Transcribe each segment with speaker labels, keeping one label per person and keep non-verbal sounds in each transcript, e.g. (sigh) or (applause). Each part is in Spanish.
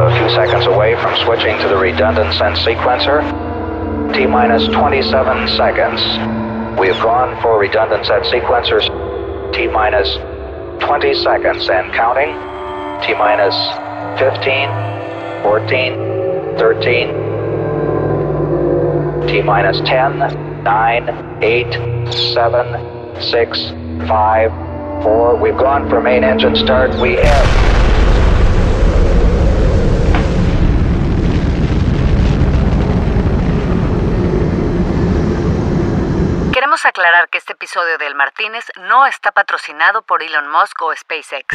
Speaker 1: A few seconds away from switching to the redundant sense sequencer. T minus 27 seconds. We have gone for redundant set sequencers. T minus 20 seconds and counting. T minus 15, 14, 13. T minus 10, 9, 8, 7, 6, 5, 4. We've gone for main engine start. We have.
Speaker 2: Episodio del Martínez no está patrocinado por Elon Musk o SpaceX.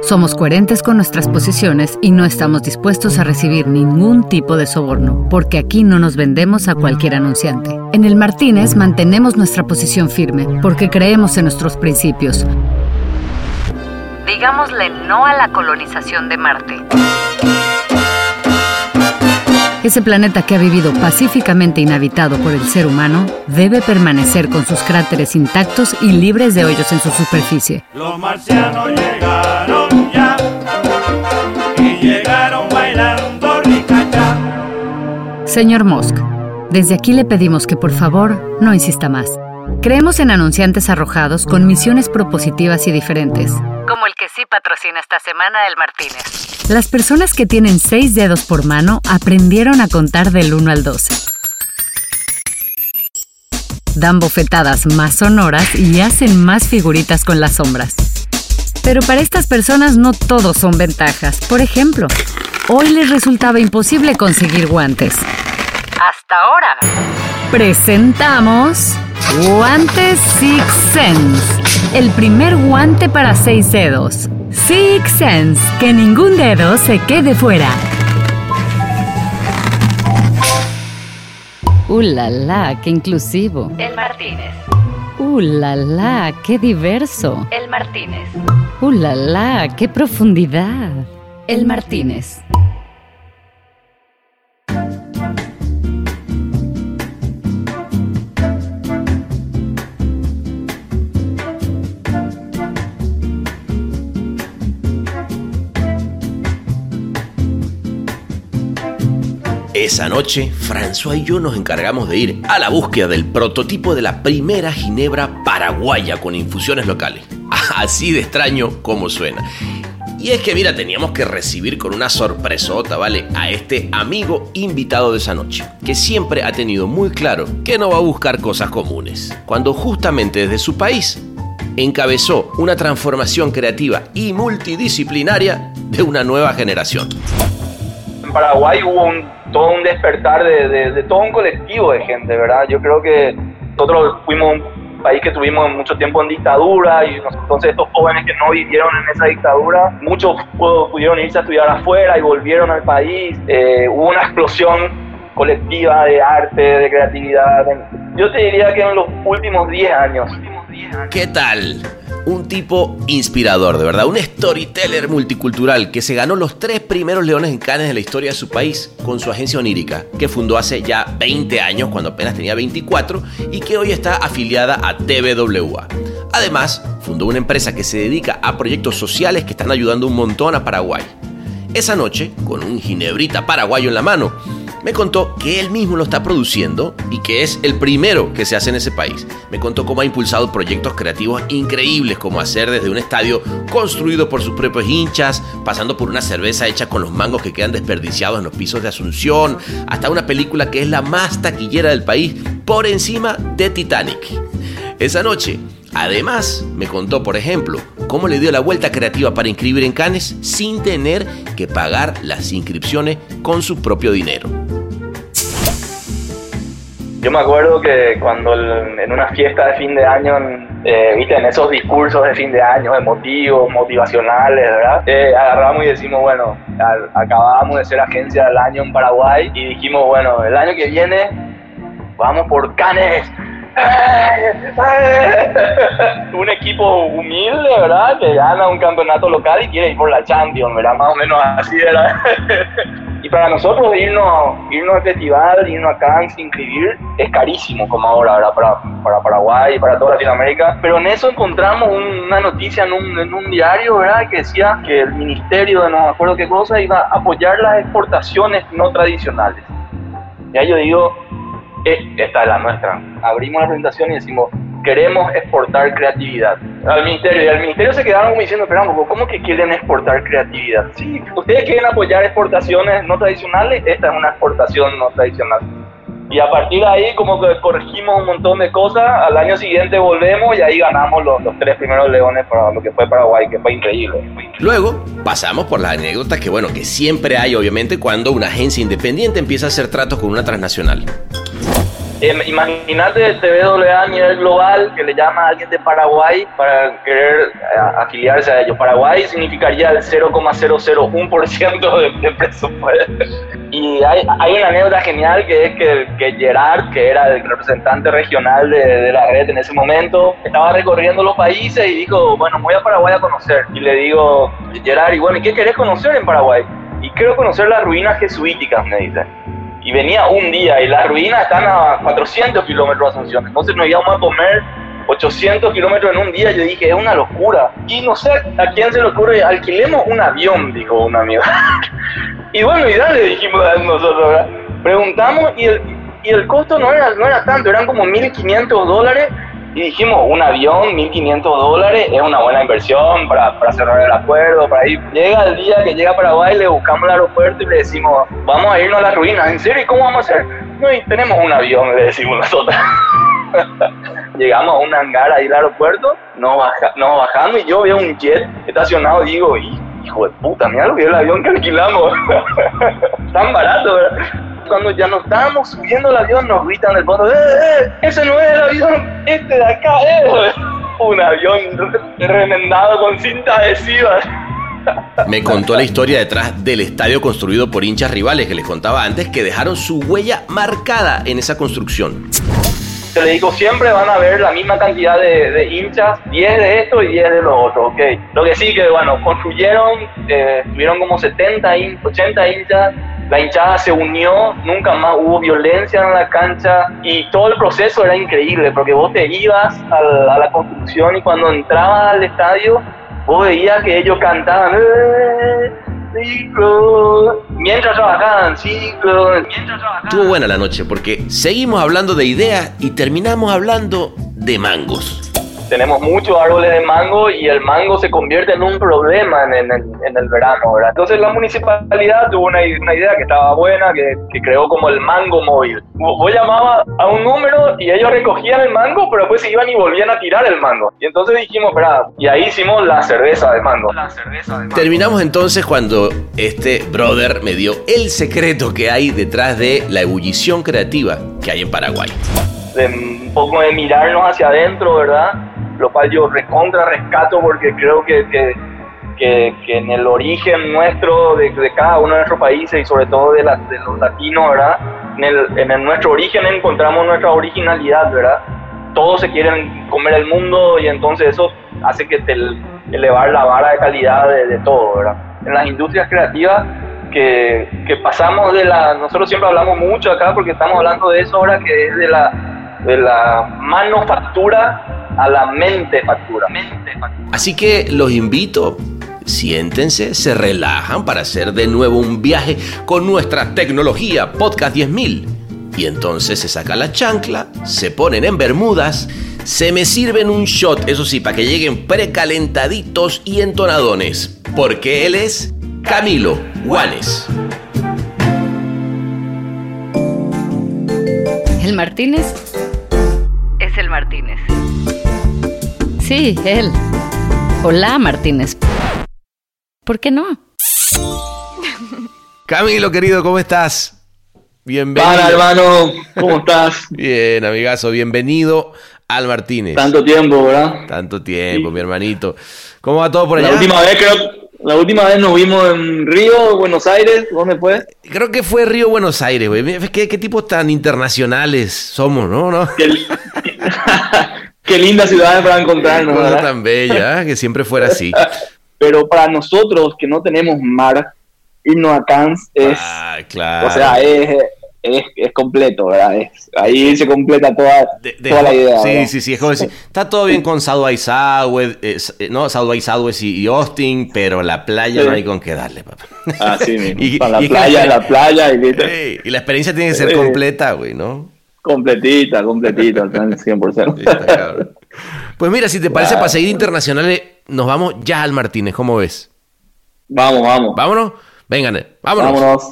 Speaker 2: Somos coherentes con nuestras posiciones y no estamos dispuestos a recibir ningún tipo de soborno, porque aquí no nos vendemos a cualquier anunciante. En el Martínez mantenemos nuestra posición firme, porque creemos en nuestros principios. Digámosle no a la colonización de Marte. Ese planeta que ha vivido pacíficamente inhabitado por el ser humano debe permanecer con sus cráteres intactos y libres de hoyos en su superficie.
Speaker 3: Los marcianos llegaron ya y llegaron bailando ricachá.
Speaker 2: Señor Musk, desde aquí le pedimos que por favor no insista más. Creemos en anunciantes arrojados con misiones propositivas y diferentes. Como el patrocina esta semana el Martínez. Las personas que tienen seis dedos por mano aprendieron a contar del 1 al 12. Dan bofetadas más sonoras y hacen más figuritas con las sombras. Pero para estas personas no todos son ventajas. Por ejemplo, hoy les resultaba imposible conseguir guantes. Hasta ahora. Presentamos Guantes Six Sense, el primer guante para seis dedos. Six Sense, que ningún dedo se quede fuera. ¡Uh, la, la! ¡Qué inclusivo!
Speaker 4: El Martínez.
Speaker 2: ¡Uh, la, la! ¡Qué diverso!
Speaker 4: El Martínez.
Speaker 2: ¡Uh, la, la! ¡Qué profundidad! El Martínez.
Speaker 5: Esa noche, François y yo nos encargamos de ir a la búsqueda del prototipo de la primera ginebra paraguaya con infusiones locales. (laughs) Así de extraño como suena. Y es que, mira, teníamos que recibir con una sorpresota, ¿vale? A este amigo invitado de esa noche, que siempre ha tenido muy claro que no va a buscar cosas comunes, cuando justamente desde su país encabezó una transformación creativa y multidisciplinaria de una nueva generación.
Speaker 6: En Paraguay hubo un, todo un despertar de, de- todo un colectivo de gente, ¿verdad? Yo creo que nosotros fuimos un país que tuvimos mucho tiempo en dictadura y entonces estos jóvenes que no vivieron en esa dictadura, muchos pu- pudieron irse a estudiar afuera y volvieron al país. Eh, hubo una explosión colectiva de arte, de creatividad. Yo te diría que en los últimos 10 años.
Speaker 5: ¿Qué tal? Un tipo inspirador, de verdad, un storyteller multicultural que se ganó los tres primeros leones en Cannes de la historia de su país con su agencia onírica, que fundó hace ya 20 años, cuando apenas tenía 24, y que hoy está afiliada a TVWA. Además, fundó una empresa que se dedica a proyectos sociales que están ayudando un montón a Paraguay. Esa noche, con un ginebrita paraguayo en la mano, me contó que él mismo lo está produciendo y que es el primero que se hace en ese país. Me contó cómo ha impulsado proyectos creativos increíbles, como hacer desde un estadio construido por sus propios hinchas, pasando por una cerveza hecha con los mangos que quedan desperdiciados en los pisos de Asunción, hasta una película que es la más taquillera del país, por encima de Titanic. Esa noche, además, me contó, por ejemplo, cómo le dio la vuelta creativa para inscribir en Cannes sin tener que pagar las inscripciones con su propio dinero.
Speaker 6: Yo me acuerdo que cuando en una fiesta de fin de año, eh, viste, en esos discursos de fin de año, emotivos, motivacionales, ¿verdad? Eh, agarramos y decimos, bueno, al- acabábamos de ser agencia del año en Paraguay y dijimos, bueno, el año que viene vamos por Canes. (laughs) un equipo humilde, ¿verdad? Que gana un campeonato local y quiere ir por la Champions, ¿verdad? Más o menos así era. (laughs) Y para nosotros irnos, irnos al festival, irnos acá, inscribir, es carísimo como ahora, ¿verdad? Para, para Paraguay, para toda Latinoamérica. Pero en eso encontramos una noticia en un, en un diario, ¿verdad? Que decía que el ministerio de no me acuerdo qué cosa iba a apoyar las exportaciones no tradicionales. Ya yo digo, esta es la nuestra. Abrimos la presentación y decimos, queremos exportar creatividad. Al ministerio, y al ministerio se quedaron como diciendo, pero ¿cómo que quieren exportar creatividad? Sí, ustedes quieren apoyar exportaciones no tradicionales, esta es una exportación no tradicional. Y a partir de ahí como que corregimos un montón de cosas, al año siguiente volvemos y ahí ganamos los, los tres primeros leones para lo que fue Paraguay, que fue increíble.
Speaker 5: Luego pasamos por las anécdotas que bueno, que siempre hay obviamente cuando una agencia independiente empieza a hacer tratos con una transnacional.
Speaker 6: Eh, Imagínate TVA a nivel global que le llama a alguien de Paraguay para querer eh, afiliarse a ellos. Paraguay significaría el 0,001% de, de presupuesto. Y hay, hay, una anécdota genial que es que, que Gerard, que era el representante regional de, de, la red en ese momento, estaba recorriendo los países y dijo, bueno, voy a Paraguay a conocer. Y le digo, Gerard, y bueno, ¿y qué querés conocer en Paraguay? Y quiero conocer las ruinas jesuíticas, me dice y venía un día y las ruinas están a 400 kilómetros de Asunción. Entonces nos íbamos a comer 800 kilómetros en un día. Yo dije, es una locura. Y no sé a quién se le ocurre, alquilemos un avión, dijo un amigo. (laughs) y bueno, y dale, dijimos nosotros, ¿verdad? Preguntamos y el, y el costo no era, no era tanto, eran como 1.500 dólares y dijimos, un avión, 1.500 dólares, es una buena inversión para, para, cerrar el acuerdo, para ir. Llega el día que llega a Paraguay, le buscamos el aeropuerto y le decimos, vamos a irnos a las ruinas. ¿En serio? ¿Y cómo vamos a hacer? No, y tenemos un avión, le decimos nosotros. (laughs) Llegamos a un hangar ahí al aeropuerto, nos, baja, nos bajamos y yo veo un jet estacionado digo, hijo de puta, mira lo que el avión que alquilamos. (laughs) Tan barato, ¿verdad? Cuando ya nos estábamos subiendo el avión, nos gritan del fondo, ¡eh, eh! ¡Ese no es el avión! ¡Este de acá es! (laughs) Un avión remendado con cinta adhesiva. (laughs)
Speaker 5: Me contó la historia detrás del estadio construido por hinchas rivales que les contaba antes que dejaron su huella marcada en esa construcción.
Speaker 6: Te le digo, siempre van a ver la misma cantidad de, de, hinchas, 10 de esto y 10 de lo otro, ¿ok? Lo que sí que, bueno, construyeron, eh, tuvieron como 70, 80 hinchas, la hinchada se unió, nunca más hubo violencia en la cancha y todo el proceso era increíble porque vos te ibas a la, construcción y cuando entrabas al estadio vos veías que ellos cantaban ¡Eh, ciclo! mientras trabajaban, ciclo, mientras trabajaban.
Speaker 5: Estuvo buena la noche porque seguimos hablando de ideas y terminamos hablando de mangos
Speaker 6: tenemos muchos árboles de mango y el mango se convierte en un problema en, en, en el verano, ¿verdad? Entonces la municipalidad tuvo una, una idea que estaba buena, que, que, creó como el mango móvil. Vos llamabas a un número y ellos recogían el mango, pero después se iban y volvían a tirar el mango. Y entonces dijimos, espera, y ahí hicimos la cerveza de mango. La cerveza de mango.
Speaker 5: Terminamos entonces cuando este brother me dio el secreto que hay detrás de la ebullición creativa que hay en Paraguay.
Speaker 6: De un poco de mirarnos hacia adentro, ¿verdad? Lo cual yo recontra rescato porque creo que, que, que, que en el origen nuestro, de, de, cada uno de nuestros países y sobre todo de, la, de los latinos, ¿verdad? En, el, en el nuestro origen encontramos nuestra originalidad, ¿verdad? Todos se quieren comer el mundo y entonces eso hace que te elevar la vara de calidad de, de todo, ¿verdad? En las industrias creativas que, que pasamos de la, nosotros siempre hablamos mucho acá porque estamos hablando de eso ahora que es de la, de la manufactura a la mente factura.
Speaker 5: Así que los invito, siéntense, se relajan para hacer de nuevo un viaje con nuestra tecnología Podcast 10.000. Y entonces se saca la chancla, se ponen en bermudas, se me sirven un shot, eso sí, para que lleguen precalentaditos y entonadones. Porque él es Camilo Juanes.
Speaker 2: El Martínez Martínez. Sí, él. Hola, Martínez. ¿Por qué no? (laughs)
Speaker 5: Camilo, querido, ¿cómo estás? Bienvenido.
Speaker 6: Para, hermano, ¿cómo estás? (laughs)
Speaker 5: Bien, amigazo, bienvenido al Martínez.
Speaker 6: Tanto tiempo, ¿verdad?
Speaker 5: Tanto tiempo, sí. mi hermanito. ¿Cómo va todo por allá?
Speaker 6: La última vez creo la última vez nos vimos en Río, Buenos Aires, ¿dónde fue?
Speaker 5: Creo que fue Río, Buenos Aires, güey. ¿Qué, qué tipos tan internacionales somos, ¿no? ¿No?
Speaker 6: Qué, (laughs) qué linda ciudad para encontrarnos,
Speaker 5: Qué cosa tan bella, ¿eh? que siempre fuera así. (laughs)
Speaker 6: Pero para nosotros que no tenemos mar, himno a Cannes es,
Speaker 5: Ah, claro.
Speaker 6: o sea, es, es, es completo, ¿verdad? Es- ahí se completa toda,
Speaker 5: De- de-
Speaker 6: toda la idea.
Speaker 5: sí,
Speaker 6: ¿verdad?
Speaker 5: sí, sí, es como decir, está todo bien con South Southwest, eh, no, South by Southwest y, y Austin, pero la playa
Speaker 6: Sí.
Speaker 5: no hay con qué darle, papá.
Speaker 6: Así (laughs) mismo.
Speaker 5: Y-
Speaker 6: Para
Speaker 5: y
Speaker 6: la
Speaker 5: que
Speaker 6: playa,
Speaker 5: la-
Speaker 6: la playa y listo.
Speaker 5: Ey, y la experiencia tiene que ser completa, güey, ¿no?
Speaker 6: Completita, completita, al 100%.
Speaker 5: Sí, está cabrón. Pues mira, si te parece, para seguir internacionales, nos vamos ya al Martínez, ¿cómo ves?
Speaker 6: Vamos, vamos.
Speaker 5: ¿Vámonos? Vengan, vámonos.
Speaker 6: Vámonos.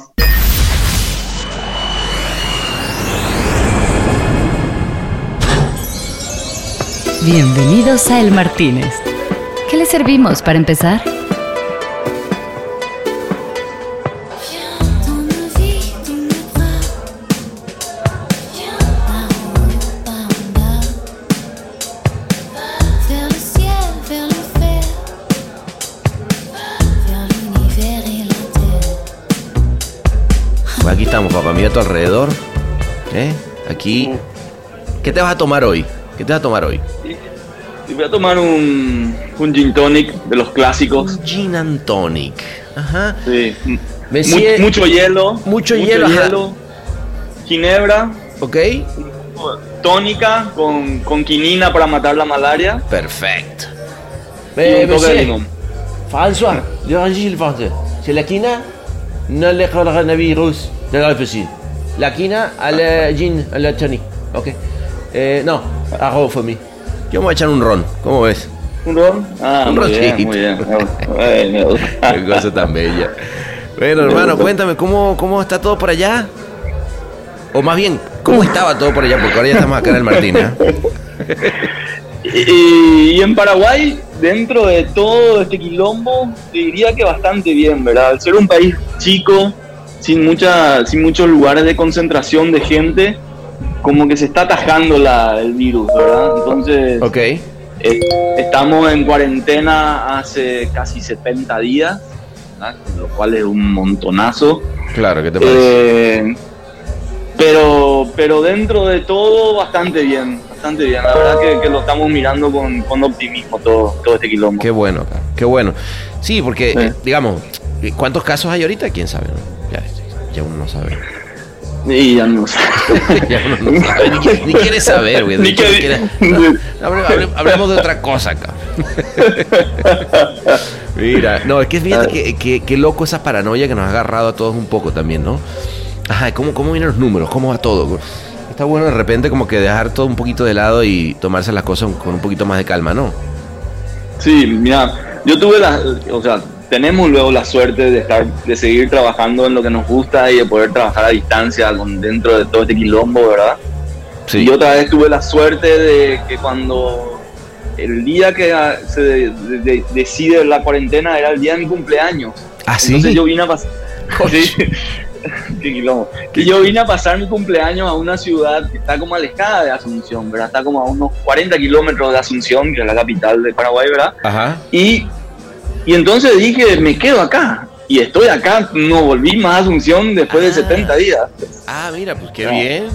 Speaker 2: Bienvenidos a El Martínez. ¿Qué le servimos para empezar?
Speaker 5: Papá. Mira a tu alrededor. ¿Eh? Aquí. ¿Qué te vas a tomar hoy? ¿Qué te vas a tomar hoy?
Speaker 6: Y voy a tomar un, un gin tonic de los clásicos.
Speaker 5: Gin and tonic. Ajá.
Speaker 6: Sí. Mucho hielo.
Speaker 5: Mucho hielo, ajá.
Speaker 6: Ginebra.
Speaker 5: ¿Ok?
Speaker 6: Tónica con, con quinina para matar la malaria.
Speaker 5: Perfecto.
Speaker 6: y un toque de limón.
Speaker 5: François, je rangis le français. C'est la quina, no le. La quina a la gin, a la tonic. Ok. Eh, no, arroz for me. Yo me voy a echar un ron, ¿cómo ves?
Speaker 6: ¿Un ron? Ah,
Speaker 5: Un
Speaker 6: muy bien,
Speaker 5: roncito.
Speaker 6: muy bien. Ay, me gusta.
Speaker 5: Qué cosa tan bella. Bueno, hermano, cuéntame, ¿cómo, ¿cómo está todo por allá? O más bien, ¿cómo estaba todo por allá? Porque ahora ya estamos acá en el Martín, ¿eh? (laughs)
Speaker 6: Y, y en Paraguay, dentro de todo este quilombo, diría que bastante bien, ¿verdad? Al ser un país chico, sin, mucha, sin muchos lugares de concentración de gente, como que se está atajando la, el virus, ¿verdad? Entonces,
Speaker 5: Ok.
Speaker 6: eh, estamos en cuarentena hace casi 70 días, ¿verdad? lo cual es un montonazo.
Speaker 5: Claro, ¿qué te parece?
Speaker 6: Eh, pero, pero dentro de todo, bastante bien, bastante bien. La verdad que, que lo estamos mirando con, con optimismo todo, todo este quilombo.
Speaker 5: Qué bueno, qué bueno. Sí, porque,
Speaker 6: Sí.
Speaker 5: eh, digamos, ¿cuántos casos hay ahorita? ¿Quién sabe? no? Ya, ya uno no sabe.
Speaker 6: Y ya no sé. (laughs)
Speaker 5: ya uno no sabe, ni, qui- ni quiere saber, güey.
Speaker 6: Ni
Speaker 5: quiere- (laughs) no, hable- hable- hablemos de otra cosa acá. (laughs) Mira, no, es que fíjate que, que, que loco esa paranoia que nos ha agarrado a todos un poco también, ¿no? Ajá, ¿cómo, cómo vienen los números? ¿Cómo va todo? Está bueno de repente como que dejar todo un poquito de lado y tomarse las cosas con un poquito más de calma, ¿no?
Speaker 6: Sí, mira, yo tuve la, o sea, tenemos luego la suerte de estar, de seguir trabajando en lo que nos gusta y de poder trabajar a distancia con, dentro de todo este quilombo, ¿verdad?
Speaker 5: Sí.
Speaker 6: Y otra vez tuve la suerte de que cuando el día que ah, se de- de- de- decide la cuarentena era el día de mi cumpleaños.
Speaker 5: ¿Ah, sí?
Speaker 6: Entonces yo vine a pasar. (laughs) Qué quilombo. Y yo vine a pasar mi cumpleaños a una ciudad que está como alejada de Asunción, ¿verdad? Está como a unos 40 kilómetros de Asunción, que es la capital de Paraguay, ¿verdad?
Speaker 5: Ajá.
Speaker 6: Y, y entonces dije, me quedo acá. Y estoy acá, no volví más a Asunción después de
Speaker 5: Ah.
Speaker 6: 70 días.
Speaker 5: Ah, mira, pues qué
Speaker 6: No.
Speaker 5: bien.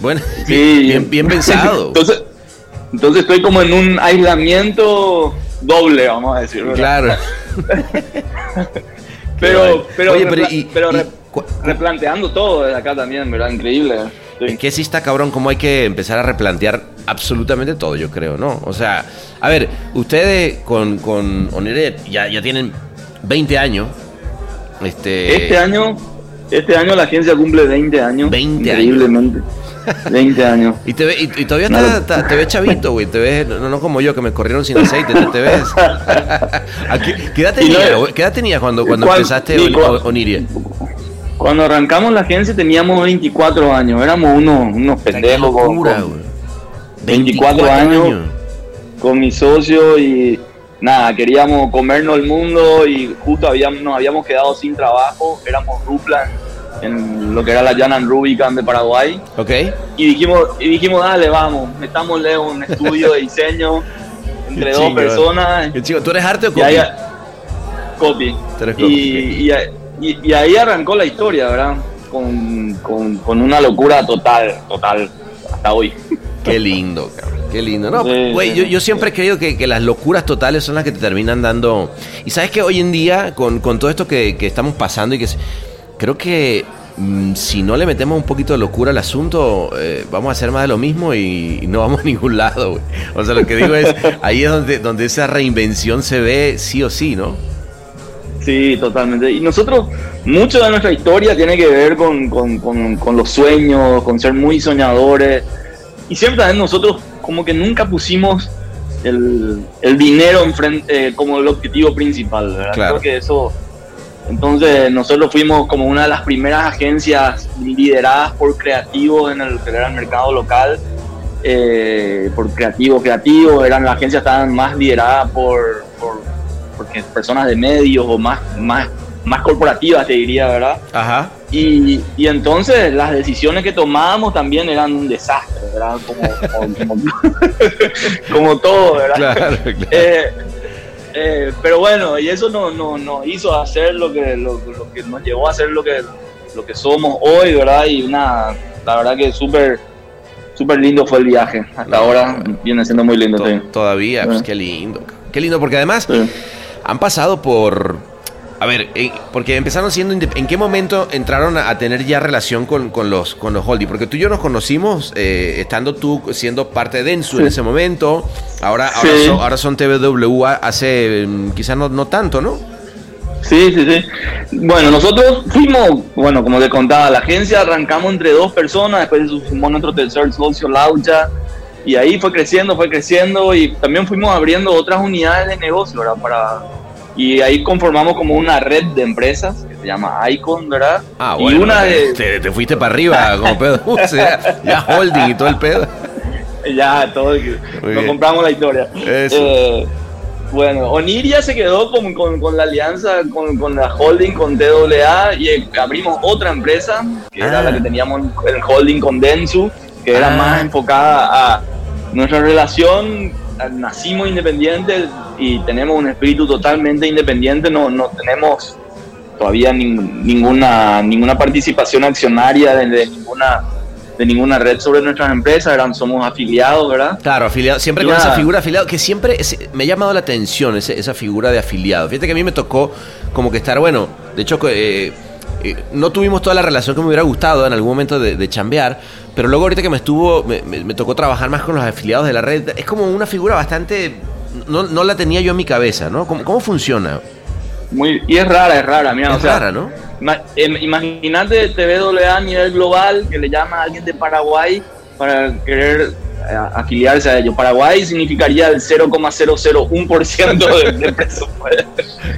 Speaker 5: Bueno,
Speaker 6: Sí.
Speaker 5: bien, bien pensado.
Speaker 6: entonces, entonces estoy como en un aislamiento doble, vamos a decir. ¿verdad?
Speaker 5: Claro. (laughs) (laughs)
Speaker 6: Pero, pero,
Speaker 5: Oye, pero y-
Speaker 6: pero
Speaker 5: y
Speaker 6: replanteando todo desde acá también, ¿verdad? Increíble. Sí.
Speaker 5: Que sí está cabrón cómo hay que empezar a replantear absolutamente todo, yo creo, ¿no? O sea, a ver, ustedes con, con ya, ya tienen 20 años. Este,
Speaker 6: Este año, este año la agencia cumple 20 años.
Speaker 5: 20
Speaker 6: increíblemente. 20 años. (laughs)
Speaker 5: Y, te ve, y, y todavía está- está- te ves chavito, güey. Te ves, no, no como yo, que me corrieron sin aceite. Te, te ves. (laughs) (laughs) ¿A qué, qué edad
Speaker 6: no-
Speaker 5: tenías, güey? ¿Qué edad tenías cuando, cuando
Speaker 6: ¿Cuál-
Speaker 5: empezaste Oniria?
Speaker 6: Cuando arrancamos la agencia teníamos 24 años. Éramos unos, unos pendejos
Speaker 5: locura,
Speaker 6: con-
Speaker 5: güey.
Speaker 6: 24 años. con mi socio y nada, queríamos comernos el mundo y justo habíamos, nos habíamos quedado sin trabajo, éramos Rupla en lo que era la Janan Rubicam de Paraguay
Speaker 5: ¿Ok?
Speaker 6: y dijimos, y dijimos dale, vamos, metámosle un estudio de diseño (laughs) entre dos personas
Speaker 5: chico, ¿Tú eres arte o copy?
Speaker 6: copy.
Speaker 5: Tú eres
Speaker 6: Y,
Speaker 5: copy,
Speaker 6: y, y- y ahí arrancó la historia, ¿verdad? Con, con, con una locura total, total, hasta hoy. (laughs)
Speaker 5: Qué lindo, cabrón. Qué lindo. No,
Speaker 6: Sí,
Speaker 5: güey,
Speaker 6: sí,
Speaker 5: yo, yo siempre he creído que, que las locuras totales son las que te terminan dando. Y sabes que hoy en día, con, con todo esto que, que estamos pasando y que. Creo que mm, si no le metemos un poquito de locura al asunto, eh, vamos a hacer más de lo mismo y, y no vamos a ningún lado, güey. O sea, lo que digo es, (laughs) ahí es donde, donde esa reinvención se ve sí o sí, ¿no?
Speaker 6: Sí, totalmente. Y nosotros, mucho de nuestra historia tiene que ver con, con- con- con los sueños, con ser muy soñadores. Y siempre también nosotros como que nunca pusimos el, el dinero enfrente, eh, como el objetivo principal, ¿verdad?
Speaker 5: Claro.
Speaker 6: Creo que eso... Entonces nosotros fuimos como una de las primeras agencias lideradas por creativos en el que era el mercado local. eh, por creativos, creativos, eran las agencias estaban más lideradas por, por porque personas de medios o más, más, más corporativas, te diría, ¿verdad?
Speaker 5: Ajá.
Speaker 6: Y, y entonces las decisiones que tomábamos también eran un desastre, ¿verdad? Como, como, como- (laughs) todo, ¿verdad?
Speaker 5: Claro, claro.
Speaker 6: Eh, eh, pero bueno, y eso nos no, no hizo hacer lo que, lo, lo que nos llevó a ser lo que, lo que somos hoy, ¿verdad? Y una, la verdad que súper súper lindo fue el viaje. Hasta
Speaker 5: No,
Speaker 6: ahora viene siendo muy lindo,
Speaker 5: To-. Todavía, pues
Speaker 6: Sí.
Speaker 5: qué lindo. Qué lindo, porque además
Speaker 6: Sí.
Speaker 5: Han pasado por... A ver, eh, porque empezaron siendo... ¿En qué momento entraron a, a tener ya relación con, con los con los Holdy? Porque tú y yo nos conocimos eh, estando tú siendo parte de Densu en ese momento. Ahora, ahora,
Speaker 6: Sí.
Speaker 5: son, ahora son hace mm, quizás no, no tanto, ¿no?
Speaker 6: Sí, sí, sí. Bueno, nosotros fuimos, bueno, como te contaba, la agencia arrancamos entre dos personas, después sumó nuestro tercer socio, Laucha, y ahí fue creciendo, fue creciendo, y también fuimos abriendo otras unidades de negocio, ¿verdad? Para, y ahí conformamos como una red de empresas que se llama Icon, ¿verdad?
Speaker 5: Ah,
Speaker 6: y
Speaker 5: bueno.
Speaker 6: una de,
Speaker 5: te, te fuiste para arriba como pedo. (laughs) O sea, ya holding y todo el pedo. (laughs)
Speaker 6: ya, todo, nos compramos la historia.
Speaker 5: Eso.
Speaker 6: Eh, bueno, Oniria se quedó con, con- con la alianza con, con la holding con TWA y eh, abrimos otra empresa que
Speaker 5: Ah.
Speaker 6: era la que teníamos el holding con Densu, que era
Speaker 5: Ah.
Speaker 6: más enfocada a nuestra relación. Nacimos independientes y tenemos un espíritu totalmente independiente, no, no tenemos todavía nin- ninguna, ninguna participación accionaria de, de ninguna de ninguna red sobre nuestras empresas, eran, somos afiliados, ¿verdad?
Speaker 5: Claro, afiliado, siempre con esa figura afiliado, que siempre es- me ha llamado la atención ese- esa figura de afiliado. Fíjate que a mí me tocó como que estar, bueno, de hecho, eh, no tuvimos toda la relación que me hubiera gustado en algún momento de, de chambear, pero luego ahorita que me estuvo, me, me- me tocó trabajar más con los afiliados de la red, es como una figura bastante, no, no la tenía yo en mi cabeza, ¿no? ¿Cómo, cómo funciona?
Speaker 6: Muy, y es rara, es rara, mira,
Speaker 5: es
Speaker 6: o sea,
Speaker 5: rara, ¿no?
Speaker 6: em- imagínate TWA a nivel global que le llama a alguien de Paraguay para querer eh, afiliarse a ellos. Paraguay significaría el 0,001% de, de (laughs) presupuesto.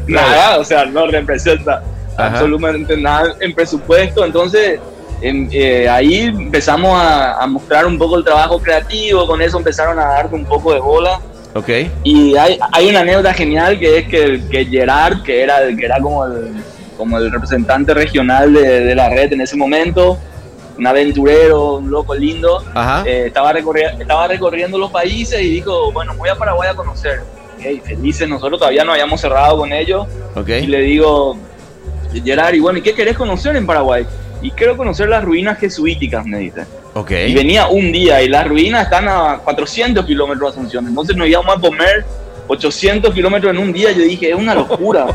Speaker 6: Nada, o sea, no representa
Speaker 5: Ajá.
Speaker 6: absolutamente nada en presupuesto. Entonces, em, eh, ahí empezamos a, a mostrar un poco el trabajo creativo, con eso empezaron a darte un poco de bola.
Speaker 5: Ok.
Speaker 6: Y hay, hay una anécdota genial que es que, que Gerard, que era, que era como, el, como el representante regional de, de la red en ese momento, un aventurero, un loco lindo, eh, estaba, recorri- estaba recorriendo los países y dijo, bueno, voy a Paraguay a conocer. Ok, felices, nosotros todavía no habíamos cerrado con ellos.
Speaker 5: ok.
Speaker 6: Y le digo, Gerard, y bueno, ¿y qué querés conocer en Paraguay? Y quiero conocer las ruinas jesuíticas, me dice.
Speaker 5: Ok.
Speaker 6: Y venía un día y las ruinas están a 400 kilómetros de Asunción. Entonces nos íbamos a comer 800 kilómetros en un día. Yo dije, es una locura.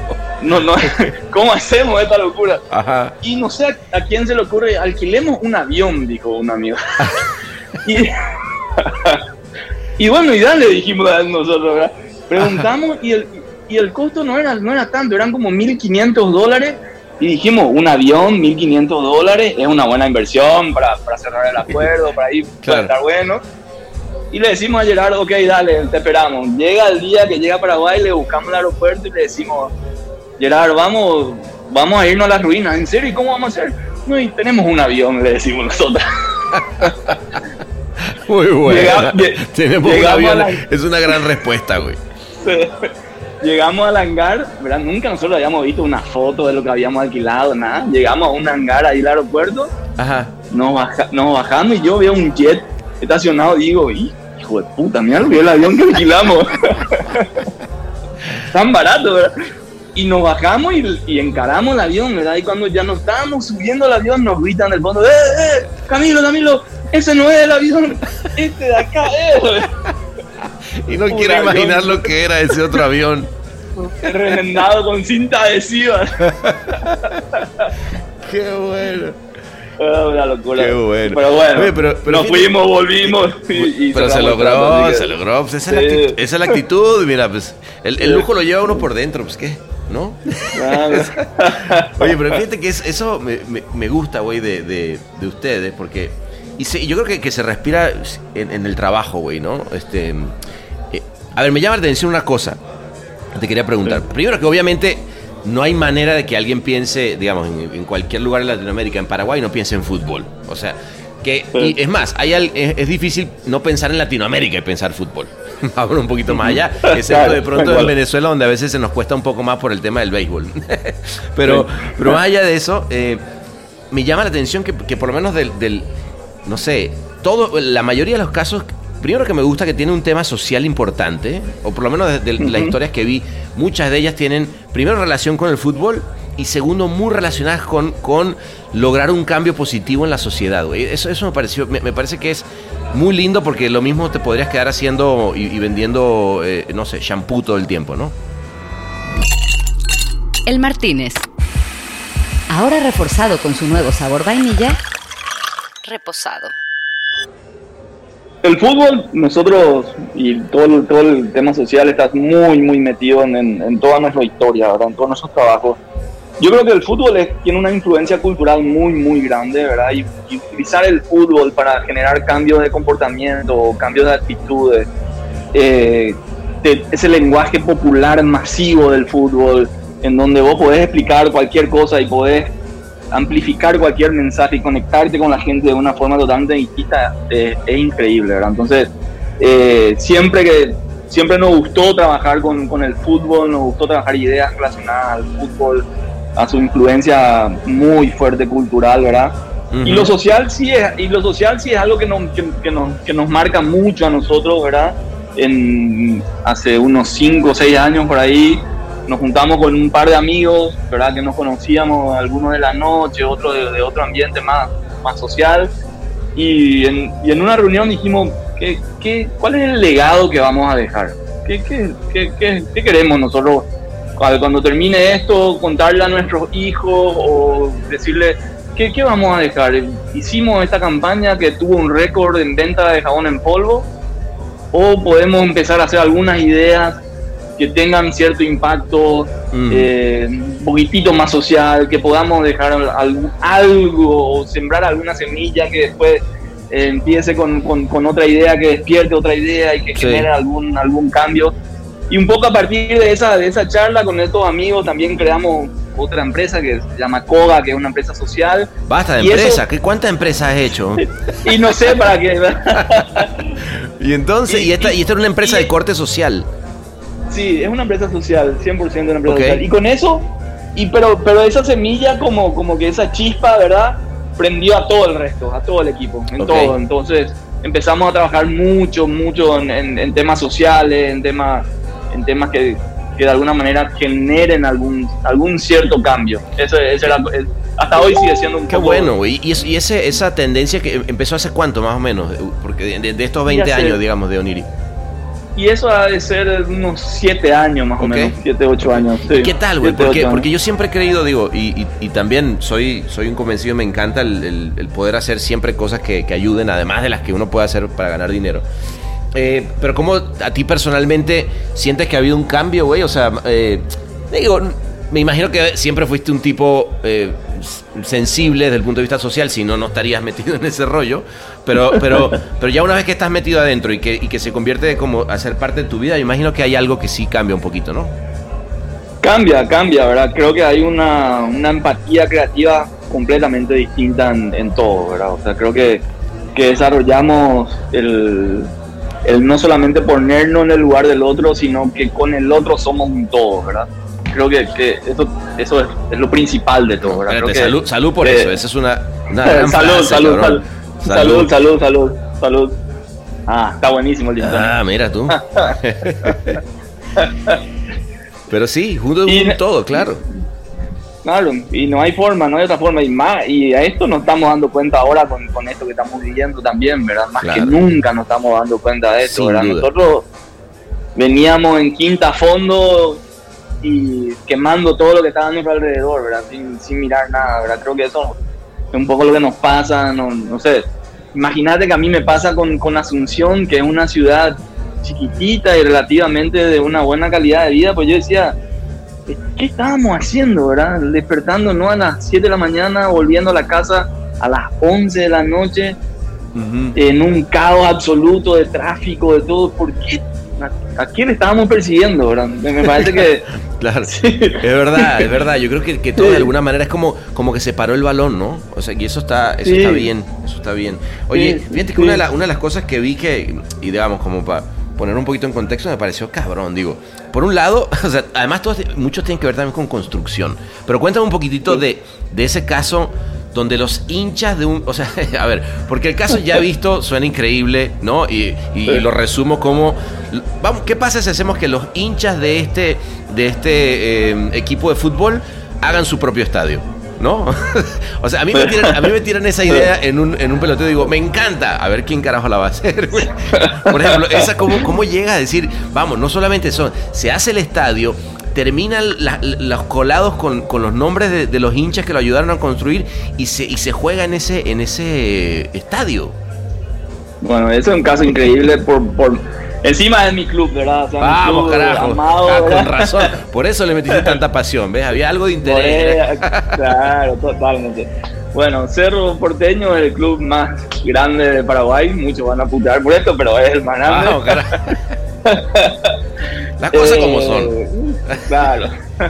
Speaker 6: No, no, (laughs) ¿Cómo hacemos esta locura?
Speaker 5: Ajá.
Speaker 6: Y no sé a, a quién se le ocurre, alquilemos un avión, dijo un amigo. (laughs) y, (laughs) y bueno, y dale, dijimos a nosotros, ¿verdad? Preguntamos y el, y el costo no era, no era tanto, eran como 1.500 dólares. Y dijimos, un avión, 1.500 dólares, es una buena inversión para, para cerrar el acuerdo, para ir,
Speaker 5: Claro.
Speaker 6: estar bueno. Y le decimos a Gerard, ok, dale, te esperamos. Llega el día que llega a Paraguay, le buscamos el aeropuerto y le decimos, Gerard, vamos, vamos a irnos a las ruinas. ¿En serio? ¿Y cómo vamos a hacer? No, y tenemos un avión, le decimos nosotros. (laughs)
Speaker 5: Muy bueno.
Speaker 6: Llega-
Speaker 5: un avión.
Speaker 6: a la-
Speaker 5: Es una gran respuesta, güey.
Speaker 6: Llegamos al hangar, ¿verdad? Nunca nosotros habíamos visto una foto de lo que habíamos alquilado, nada. Llegamos a un hangar ahí al aeropuerto,
Speaker 5: Ajá.
Speaker 6: nos, baja- nos bajamos y yo veo un jet estacionado. Digo, "Hi- hijo de puta, mira lo que el avión que alquilamos. (laughs) Tan barato, ¿verdad? Y nos bajamos y, y encaramos el avión, ¿verdad? Y cuando ya nos estábamos subiendo al avión, nos gritan del fondo, ¡eh, eh! Camilo, Camilo, ese no es el avión, este de acá es.
Speaker 5: Y no
Speaker 6: Un
Speaker 5: quiero
Speaker 6: avión.
Speaker 5: imaginar lo que era ese otro avión.
Speaker 6: Remendado con cinta adhesiva. (laughs)
Speaker 5: Qué bueno.
Speaker 6: Ah, Una locura.
Speaker 5: Qué bueno.
Speaker 6: Pero bueno,
Speaker 5: Oye, pero- pero
Speaker 6: nos fuimos, volvimos. y- y
Speaker 5: Pero se logró, se logró. Pues esa, es la actitud, esa es la actitud. Mira, pues el, lujo lo lleva uno por dentro, pues qué, ¿no? (laughs) Oye, pero fíjate que es- eso me, me- me gusta, güey, de, de- de ustedes, porque y se- yo creo que, que se respira en, en el trabajo, güey, ¿no? Este, a ver, me llama la atención una cosa. Te quería preguntar. Primero que obviamente no hay manera de que alguien piense, digamos, en, en cualquier lugar de Latinoamérica, en Paraguay, no piense en fútbol. O sea, que
Speaker 6: Sí.
Speaker 5: y es más, hay al- es, es difícil no pensar en Latinoamérica y pensar fútbol. (laughs) Vámonos un poquito más allá, excepto
Speaker 6: Claro,
Speaker 5: de pronto en. Venezuela, donde a veces se nos cuesta un poco más por el tema del béisbol. (laughs) pero,
Speaker 6: Sí.
Speaker 5: pero más allá de eso, eh, me llama la atención que, que por lo menos del, del- no sé, todo, la mayoría de los casos, primero que me gusta que tiene un tema social importante, o por lo menos de, de las historias que vi, muchas de ellas tienen, primero, relación con el fútbol, y segundo, muy relacionadas con, con lograr un cambio positivo en la sociedad. güey. Eso, eso me, pareció, me, me parece que es muy lindo porque lo mismo te podrías quedar haciendo y, y vendiendo, eh, no sé, shampoo todo el tiempo, ¿no?
Speaker 2: El Martínez. Ahora reforzado con su nuevo sabor vainilla. Reposado.
Speaker 6: El fútbol, nosotros y todo el, todo el tema social está muy, muy metido en, en- en toda nuestra historia, ¿verdad? en todos nuestros trabajos. Yo creo que el fútbol es- tiene una influencia cultural muy, muy grande, ¿verdad? Y, utilizar el fútbol para generar cambios de comportamiento, cambios de actitudes, eh, ese lenguaje popular masivo del fútbol, en donde vos podés explicar cualquier cosa y podés amplificar cualquier mensaje y conectarte con la gente de una forma totalmente distinta eh, es increíble, ¿verdad? Entonces, eh, siempre que siempre nos gustó trabajar con, con el fútbol, nos gustó trabajar ideas relacionadas al fútbol, a su influencia muy fuerte cultural, ¿verdad? Y lo social sí es, y lo social sí es algo que nos, que, que nos, que nos marca mucho a nosotros, ¿verdad? En, hace unos 5 o 6 años por ahí nos juntamos con un par de amigos, ¿verdad? Que nos conocíamos, algunos de la noche, otros de, de otro ambiente más, más social. Y en, y en una reunión dijimos, ¿qué, qué, cuál es el legado que vamos a dejar? ¿Qué, qué, qué, qué- queremos nosotros cuando termine esto, contarle a nuestros hijos o decirle, ¿qué, qué vamos a dejar? Hicimos esta campaña que tuvo un récord en venta de jabón en polvo, o podemos empezar a hacer algunas ideas que tengan cierto impacto,
Speaker 5: Mm.
Speaker 6: eh, un poquitito más social, que podamos dejar algo, algo o sembrar alguna semilla que después eh, empiece con, con- con otra idea, que despierte otra idea y que
Speaker 5: Sí.
Speaker 6: genere algún, algún cambio. Y un poco a partir de esa, de esa charla con estos amigos también creamos otra empresa que se llama Koga, que es una empresa social.
Speaker 5: Basta de empresa, ¿qué ¿cuántas empresas has hecho? (laughs)
Speaker 6: Y no sé para qué. (laughs)
Speaker 5: Y entonces, y,
Speaker 6: Y-
Speaker 5: esta, y esta era una empresa de corte social.
Speaker 6: Sí, es una empresa social, 100% una empresa social. Y con eso, y pero, pero esa semilla, como, como que esa chispa, ¿verdad? Prendió a todo el resto, a todo el equipo, en
Speaker 5: Ok.
Speaker 6: todo. Entonces empezamos a trabajar mucho, mucho en, en- en temas sociales, en temas, en temas que, que de alguna manera generen algún, algún cierto cambio. Eso, era, hasta hoy sigue siendo un
Speaker 5: Qué
Speaker 6: poco-
Speaker 5: bueno. Y, y ese, esa tendencia que empezó hace cuánto, más o menos, porque de, de- estos 20
Speaker 6: Mira,
Speaker 5: años, digamos, de Oniri.
Speaker 6: Y eso ha de ser unos 7 años más o menos, 7, 8 años. sí.
Speaker 5: ¿Qué tal, güey? Porque, porque yo siempre he creído, digo, y, y- y también soy, soy un convencido, me encanta el, el- el poder hacer siempre cosas que, que ayuden, además de las que uno puede hacer para ganar dinero. Eh, pero ¿cómo a ti personalmente sientes que ha habido un cambio, güey? O sea, eh, digo, me imagino que siempre fuiste un tipo eh, sensible desde el punto de vista social, si no, no estarías metido en ese rollo. Pero, pero, pero ya una vez que estás metido adentro y que, y que se convierte como a ser parte de tu vida, yo imagino que hay algo que sí cambia un poquito, ¿no?
Speaker 6: Cambia, cambia, ¿verdad? Creo que hay una, una empatía creativa completamente distinta en, en todo, ¿verdad? O sea, creo que, que desarrollamos el, el no solamente ponernos en el lugar del otro, sino que con el otro somos un todo, ¿verdad? Creo que, que eso, eso es, es lo principal de todo, ¿verdad?
Speaker 5: Espérate,
Speaker 6: que-
Speaker 5: salud, salud por
Speaker 6: que-
Speaker 5: eso. Esa es una, una (laughs) gran
Speaker 6: salud,
Speaker 5: frase,
Speaker 6: salud, salud, salud, salud, salud, salud. Ah, está buenísimo el listón.
Speaker 5: Ah, mira tú. (laughs) Pero sí, junto un todo, claro.
Speaker 6: claro, y no hay forma, no hay otra forma, y más, y a esto nos estamos dando cuenta ahora con, con esto que estamos viviendo también, ¿verdad? Más
Speaker 5: Claro.
Speaker 6: que nunca nos estamos dando cuenta de esto,
Speaker 5: Sin
Speaker 6: ¿verdad?
Speaker 5: duda.
Speaker 6: Nosotros veníamos en quinta fondo y quemando todo lo que estaba a nuestro alrededor, ¿verdad? Sin, sin mirar nada, ¿verdad? Creo que eso es un poco lo que nos pasa, no, no sé. Imagínate que a mí me pasa con, con Asunción, que es una ciudad chiquitita y relativamente de una buena calidad de vida, pues yo decía, ¿qué estábamos haciendo, verdad? Despertándonos a las 7 de la mañana, volviendo a la casa a las 11 de la noche,
Speaker 5: Ujú.
Speaker 6: en un caos absoluto de tráfico, de todo. ¿Por qué? ¿A, a quién estábamos persiguiendo, verdad? Me parece que... (laughs)
Speaker 5: Claro, es verdad, es verdad. Yo creo que, que todo de alguna manera es como, como que se paró el balón, ¿no? O sea, y eso está, eso
Speaker 6: Sí.
Speaker 5: está bien, eso está bien. Oye,
Speaker 6: Sí,
Speaker 5: fíjate que
Speaker 6: sí.
Speaker 5: una de, la- una de las cosas que vi que, y digamos, como para poner un poquito en contexto, me pareció cabrón, digo. Por un lado, (laughs) o sea, además todos, muchos tienen que ver también con construcción. Pero cuéntame un poquitito de, de ese caso donde los hinchas de un... O sea, (laughs) a ver, porque el caso ya visto suena increíble, ¿no? Y, y
Speaker 6: Sí.
Speaker 5: lo resumo como... Vamos, ¿Qué pasa si hacemos que los hinchas de este, de este eh, equipo de fútbol hagan su propio estadio? ¿No? (laughs) o sea, a mí, me tiran, a mí me tiran esa idea en un, en un peloteo y digo, me encanta, a ver quién carajo la va a hacer. Por ejemplo, esa cómo, cómo llega a decir, vamos, no solamente son, se hace el estadio, terminan la- los colados con, con los nombres de, de los hinchas que lo ayudaron a construir y se, y se juega en ese, en ese estadio.
Speaker 6: Bueno, eso es un caso increíble por... por encima de mi club, ¿verdad? O sea,
Speaker 5: Vamos,
Speaker 6: club
Speaker 5: carajo.
Speaker 6: amado,
Speaker 5: Ah, razón. Por eso le metiste (laughs) tanta pasión, ¿ves? Había algo de interés.
Speaker 6: ella, claro, totalmente. Bueno, Cerro Porteño es el club más grande de Paraguay. Muchos van a putear por esto, pero es el más grande.
Speaker 5: Vamos, carajo. (laughs) Las cosas como son.
Speaker 6: Claro. (laughs)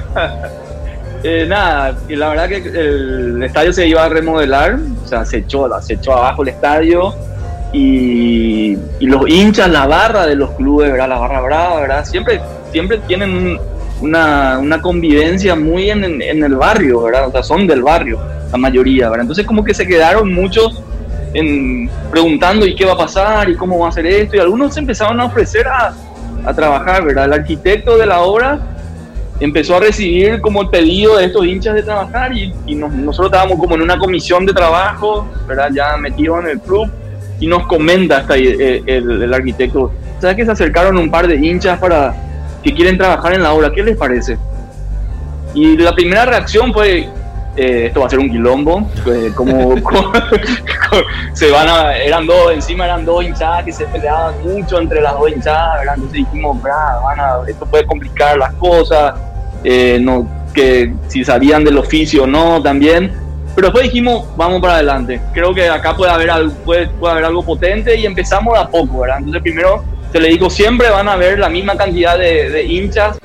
Speaker 6: Eh, nada, y la verdad que el estadio se iba a remodelar, o sea, se echó, se echó abajo el estadio y, y los hinchas, la barra de los clubes, ¿verdad? La barra brava, ¿verdad? Siempre, siempre tienen un- una, una convivencia muy en, en- en el barrio, ¿verdad? O sea, son del barrio, la mayoría, ¿verdad? Entonces como que se quedaron muchos en, preguntando y qué va a pasar y cómo va a ser esto y algunos se empezaron a ofrecer a, a trabajar, ¿verdad? El arquitecto de la obra empezó a recibir como el pedido de estos hinchas de trabajar y, y nos- nosotros estábamos como en una comisión de trabajo, ¿verdad? Ya metidos en el club y nos comenta hasta ahí, eh, el, el arquitecto, ¿sabes que se acercaron un par de hinchas para que quieren trabajar en la obra? ¿Qué les parece? Y la primera reacción fue, eh, esto va a ser un quilombo, eh, (laughs) como, como- se van a, eran dos, encima eran dos hinchadas que se peleaban mucho entre las dos hinchadas, ¿verdad? entonces dijimos, "Bra, van a- esto puede complicar las cosas, eh, no, que si sabían del oficio o no también, pero después dijimos, vamos para adelante, creo que acá puede haber algo, puede, puede haber algo potente y empezamos de a poco, ¿verdad? Entonces primero se le dijo, siempre van a haber la misma cantidad de, de hinchas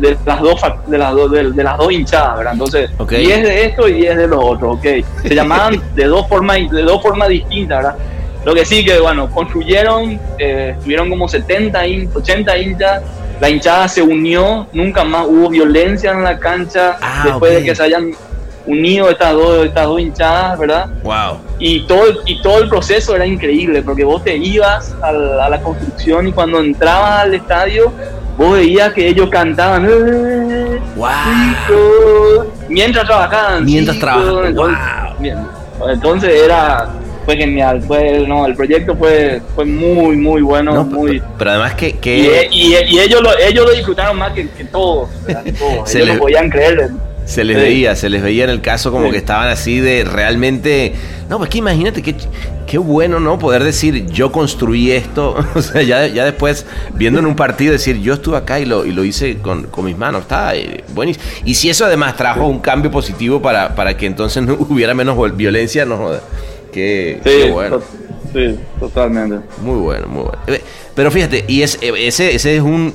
Speaker 6: de las dos de las dos de, de las dos hinchadas, ¿verdad? Entonces,
Speaker 5: Ok.
Speaker 6: 10 de esto y 10 de lo otro, ok. Se llamaban (laughs) de dos formas de dos formas distintas, ¿verdad? Lo que sí que bueno, construyeron, eh, estuvieron como 70, hin- 80 hinchas, la hinchada se unió, nunca más hubo violencia en la cancha
Speaker 5: Ah,
Speaker 6: después de que se hayan unido estas dos estas dos hinchadas, ¿verdad?
Speaker 5: Wow.
Speaker 6: y todo el, y todo el proceso era increíble porque vos te ibas a la, a la construcción y cuando entrabas al estadio vos veías que ellos cantaban "Eh,
Speaker 5: Wow.
Speaker 6: chicos", mientras trabajaban
Speaker 5: Mientras trabajaban, wow.
Speaker 6: entonces era fue genial fue no el proyecto fue fue muy muy bueno
Speaker 5: No,
Speaker 6: muy
Speaker 5: pero, pero además que,
Speaker 6: y,
Speaker 5: que
Speaker 6: y- y ellos lo ellos lo disfrutaron más que, que todos. Que (laughs) todos.
Speaker 5: Se
Speaker 6: ellos
Speaker 5: le-
Speaker 6: no podían creer
Speaker 5: se les
Speaker 6: Sí.
Speaker 5: veía, se les veía en el caso como
Speaker 6: Sí.
Speaker 5: que estaban así de realmente... No, pues que imagínate qué, qué bueno, ¿no? Poder decir, yo construí esto. (laughs) O sea, ya, ya después, viendo en un partido, decir, yo estuve acá y lo, y lo hice con, con mis manos. Está eh, buenísimo. Y si eso además trajo un cambio positivo para, para que entonces no (laughs) hubiera menos violencia, no joda. Qué,
Speaker 6: sí,
Speaker 5: qué bueno.
Speaker 6: to- sí, totalmente
Speaker 5: Muy bueno, muy bueno. Eh, Pero fíjate, y es, eh, ese, ese es un,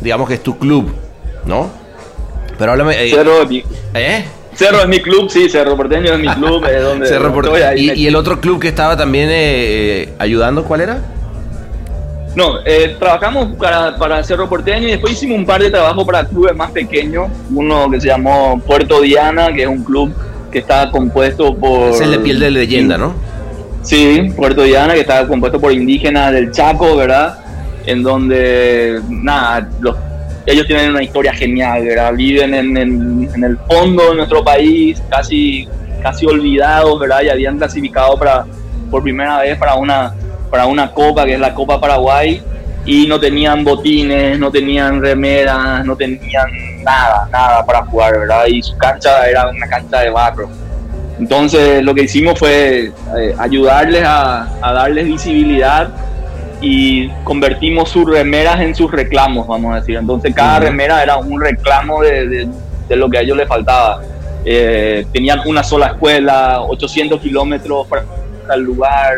Speaker 5: digamos que es tu club, ¿no? Pero háblame... eh,
Speaker 6: Cerro es mi,
Speaker 5: ¿Eh?
Speaker 6: Cerro es mi club, sí, Cerro Porteño es mi (laughs) club, es donde
Speaker 5: Cerro Porteño.
Speaker 6: estoy ahí
Speaker 5: ¿Y, y el otro club que estaba también eh, eh, ayudando, ¿cuál era?
Speaker 6: No, eh, trabajamos para, para Cerro Porteño y después hicimos un par de trabajos para clubes más pequeños. Uno que se llamó Puerto Diana, que es un club que está compuesto por...
Speaker 5: Es de piel de leyenda, ¿no?
Speaker 6: Sí, Puerto Diana, que está compuesto por indígenas del Chaco, ¿verdad? En donde, nada, los ellos tienen una historia genial, ¿verdad? Viven en, en- en el fondo de nuestro país, casi, casi olvidados, ¿verdad? Y habían clasificado para, por primera vez para una, para una copa, que es la Copa Paraguay, y no tenían botines, no tenían remeras, no tenían nada, nada para jugar, ¿verdad? Y su cancha era una cancha de barro. Entonces lo que hicimos fue eh, ayudarles a, a darles visibilidad y convertimos sus remeras en sus reclamos, vamos a decir. Entonces cada remera era un reclamo de, de- de lo que a ellos les faltaba. Eh, tenían una sola escuela, 800 kilómetros para el lugar,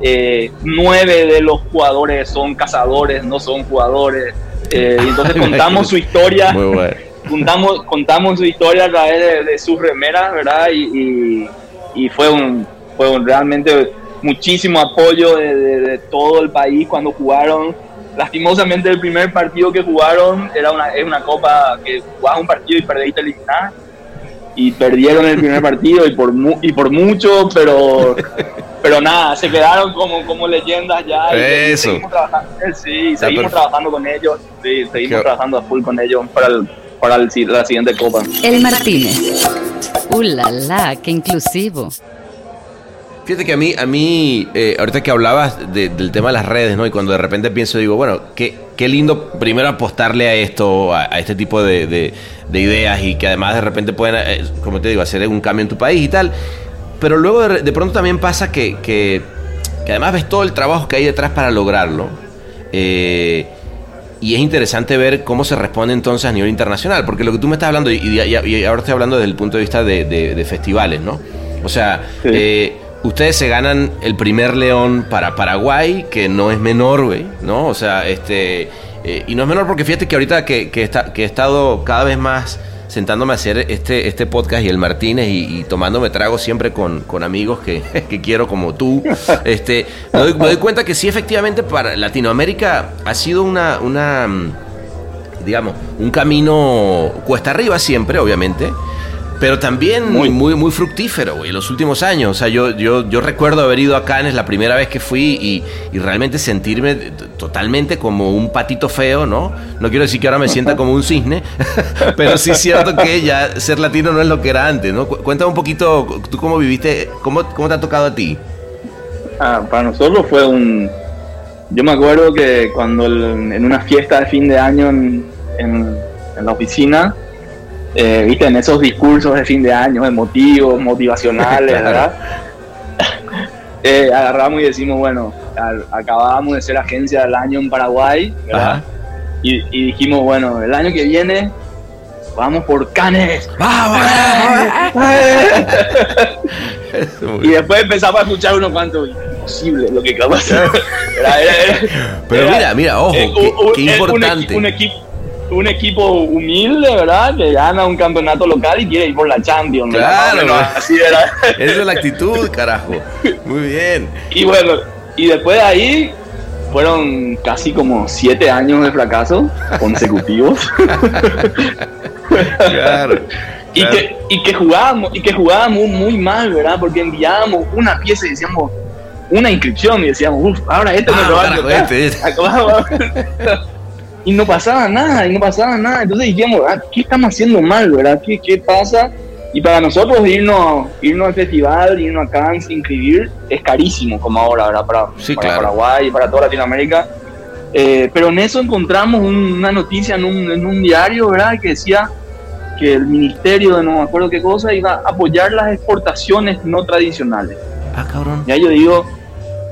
Speaker 6: eh, nueve de los jugadores son cazadores, no son jugadores. Eh, y entonces (laughs) contamos su historia
Speaker 5: Muy bueno. (laughs)
Speaker 6: contamos, contamos su historia a través de, de sus remeras, ¿verdad? Y, y- y fue un, fue un realmente muchísimo apoyo de, de- de todo el país cuando jugaron. Lastimosamente el primer partido que jugaron era una, es una copa que jugabas un partido y perdiste eliminada. Y perdieron el primer partido y por, mu- y por mucho, pero, (laughs) pero nada, se quedaron como, como leyendas ya. y-
Speaker 5: Eso.
Speaker 6: seguimos trabajando, sí, seguimos trabajando con ellos, sí, seguimos
Speaker 5: Qué-
Speaker 6: trabajando a full con ellos para, el, para el si- la siguiente copa.
Speaker 2: El Martínez. ¡Uh, la, la! ¡Qué inclusivo!
Speaker 5: Fíjate que a mí, a mí eh, ahorita que hablabas de- del tema de las redes, ¿no? Y cuando de repente pienso, digo, bueno, qué, qué lindo primero apostarle a esto, a, a este tipo de, de- de ideas y que además de repente pueden, eh, como te digo, hacer un cambio en tu país y tal. Pero luego de, de pronto también pasa que, que, que además ves todo el trabajo que hay detrás para lograrlo. Eh, y es interesante ver cómo se responde entonces a nivel internacional, porque lo que tú me estás hablando, y, y- y ahora estoy hablando desde el punto de vista de, de- de festivales, ¿no? O sea,
Speaker 6: Sí.
Speaker 5: eh, ustedes se ganan el primer león para Paraguay, que no es menor, güey, ¿no? O sea, este. eh, y no es menor porque fíjate que ahorita que, que, está- que he estado cada vez más sentándome a hacer este, este podcast y el Martínez y, y tomándome trago siempre con, con amigos que, (laughs) que quiero como tú, este, me doy, me doy cuenta que sí, efectivamente, para Latinoamérica ha sido una, una mm, digamos, un camino cuesta arriba siempre, obviamente, pero también muy,
Speaker 6: Muy.
Speaker 5: muy, fructífero, güey, los últimos años. O sea, yo, yo, yo recuerdo haber ido a Cannes la primera vez que fui y, y realmente sentirme totalmente como un patito feo, ¿no? No quiero decir que ahora me sienta como un cisne, (laughs) pero sí es cierto que ya ser latino no es lo que era antes, ¿no? Cu- Cuéntame un poquito, tú cómo viviste, cómo, cómo te ha tocado a ti.
Speaker 6: Ah, para nosotros fue un... Yo me acuerdo que cuando el- en una fiesta de fin de año en, en- en la oficina, eh, viste, en esos discursos de fin de año emotivos, (laughs) motivacionales. ¿verdad? (laughs) Eh, agarramos y decimos, bueno, acabábamos de ser agencia del año en Paraguay. Y, y dijimos, bueno, el año que viene vamos por Canes.
Speaker 5: ¡Vamos! (laughs)
Speaker 6: Y después empezamos a escuchar unos cuantos, imposible lo que acaba de hacer. Era- era- era-
Speaker 5: Pero mira, mira, ojo,
Speaker 6: eh,
Speaker 5: qué,
Speaker 6: un-
Speaker 5: importante.
Speaker 6: Un, equipo un equipo humilde, ¿verdad? Que gana un campeonato local y quiere ir por la Champions.
Speaker 5: Claro,
Speaker 6: Más o menos
Speaker 5: ¿verdad?
Speaker 6: así era. (laughs)
Speaker 5: Esa es la actitud, carajo. Muy bien.
Speaker 6: Y bueno, y después de ahí fueron casi como siete años de fracaso consecutivos. (laughs) (laughs)
Speaker 5: Claro.
Speaker 6: Y
Speaker 5: claro.
Speaker 6: que, y que jugábamos, y que jugábamos muy mal, ¿verdad? Porque enviábamos una pieza y decíamos una inscripción y decíamos, uff, ahora esto
Speaker 5: Ah,
Speaker 6: me lo va a tocar.
Speaker 5: este,
Speaker 6: y no pasaba nada, y no pasaba nada. Entonces dijimos, ah, ¿qué estamos haciendo mal, verdad? ¿Qué, qué pasa? Y para nosotros irnos, irnos al festival, irnos a Cannes, inscribir, es carísimo como ahora, ¿verdad? Para,
Speaker 5: Sí,
Speaker 6: para
Speaker 5: claro.
Speaker 6: Paraguay y para toda Latinoamérica. Eh, pero en eso encontramos un- una noticia en un, en un diario, ¿verdad? Que decía que el ministerio de no me acuerdo qué cosa iba a apoyar las exportaciones no tradicionales.
Speaker 5: Ah, cabrón.
Speaker 6: Ya yo digo,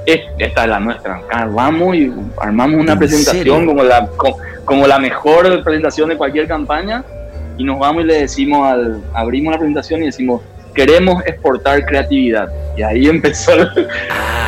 Speaker 6: "Es- esta es la nuestra. Vamos y armamos una
Speaker 5: ¿En
Speaker 6: presentación como la, co- como, la mejor presentación de cualquier campaña y nos vamos y le decimos, al, abrimos la presentación y decimos, queremos exportar creatividad. Y ahí (laughs) empezó.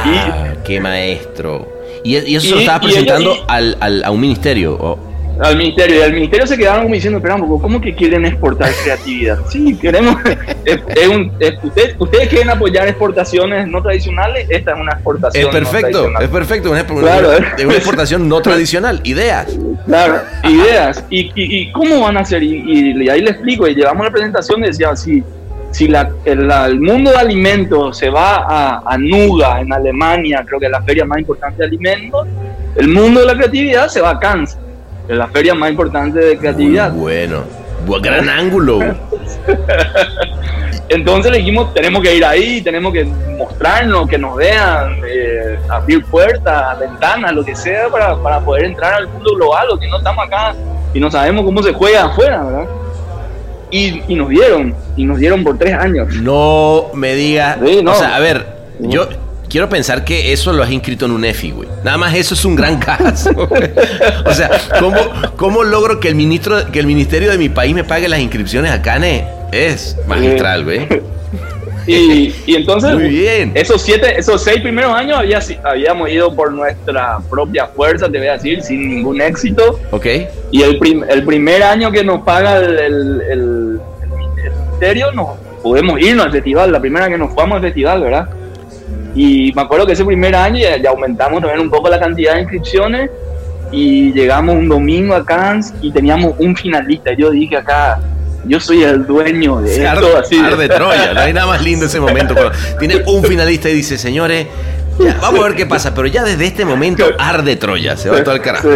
Speaker 5: Ah, qué maestro. Y, y eso se lo
Speaker 6: Y-
Speaker 5: estabas
Speaker 6: y
Speaker 5: presentando al, al- a un ministerio. o-
Speaker 6: al ministerio y al ministerio se quedaron como diciendo poco ¿cómo que quieren exportar creatividad? sí queremos (laughs) es- es un- es- ustedes, ustedes quieren apoyar exportaciones no tradicionales esta es una exportación
Speaker 5: Es
Speaker 6: no
Speaker 5: perfecto,
Speaker 6: tradicional.
Speaker 5: es perfecto. Una, una-
Speaker 6: Claro.
Speaker 5: es una exportación no tradicional. Ideas.
Speaker 6: Claro, ideas. ¿Y, y, y cómo van a ser? Y, y- ahí le explico, y llevamos la presentación y decía, si, si la, el, el mundo de alimentos se va a, a Nuga, en Alemania, creo que es la feria más importante de alimentos, el mundo de la creatividad se va a Cannes. Es la feria más importante de creatividad.
Speaker 5: Muy bueno. Bu- Gran ángulo. (laughs)
Speaker 6: Entonces le dijimos, tenemos que ir ahí, tenemos que mostrarnos, que nos vean, eh, abrir puertas, ventanas, lo que sea, para, para poder entrar al mundo global, o que no estamos acá y no sabemos cómo se juega afuera, ¿verdad? Y, y nos dieron, y nos dieron por tres años.
Speaker 5: No me digas.
Speaker 6: Sí, no.
Speaker 5: O sea, a ver, yo quiero pensar que eso lo has inscrito en un EFI, güey. Nada más eso es un gran (laughs) caso. güey. o sea, ¿cómo, ¿cómo logro que el ministro, que el ministerio de mi país me pague las inscripciones a CANE? Es magistral, güey. (laughs)
Speaker 6: Y, y entonces,
Speaker 5: Muy bien.
Speaker 6: esos siete, esos seis primeros años había, habíamos ido por nuestra propia fuerza, te voy a decir, sin ningún éxito.
Speaker 5: ¿Ok?
Speaker 6: Y el, prim- el primer año que nos paga el, el, el- el ministerio, nos podemos irnos al festival, la primera que nos fuimos al festival, ¿verdad? Y me acuerdo que ese primer año ya, ya aumentamos también un poco la cantidad de inscripciones y llegamos un domingo a Cannes y teníamos un finalista. Yo dije acá, yo soy el dueño de esto,
Speaker 5: arde,
Speaker 6: así.
Speaker 5: arde Troya, no hay nada más lindo ese momento. Cuando tiene un (laughs) finalista y dice, señores, ya, vamos a ver qué pasa, pero ya desde este momento arde Troya, se va todo al carajo.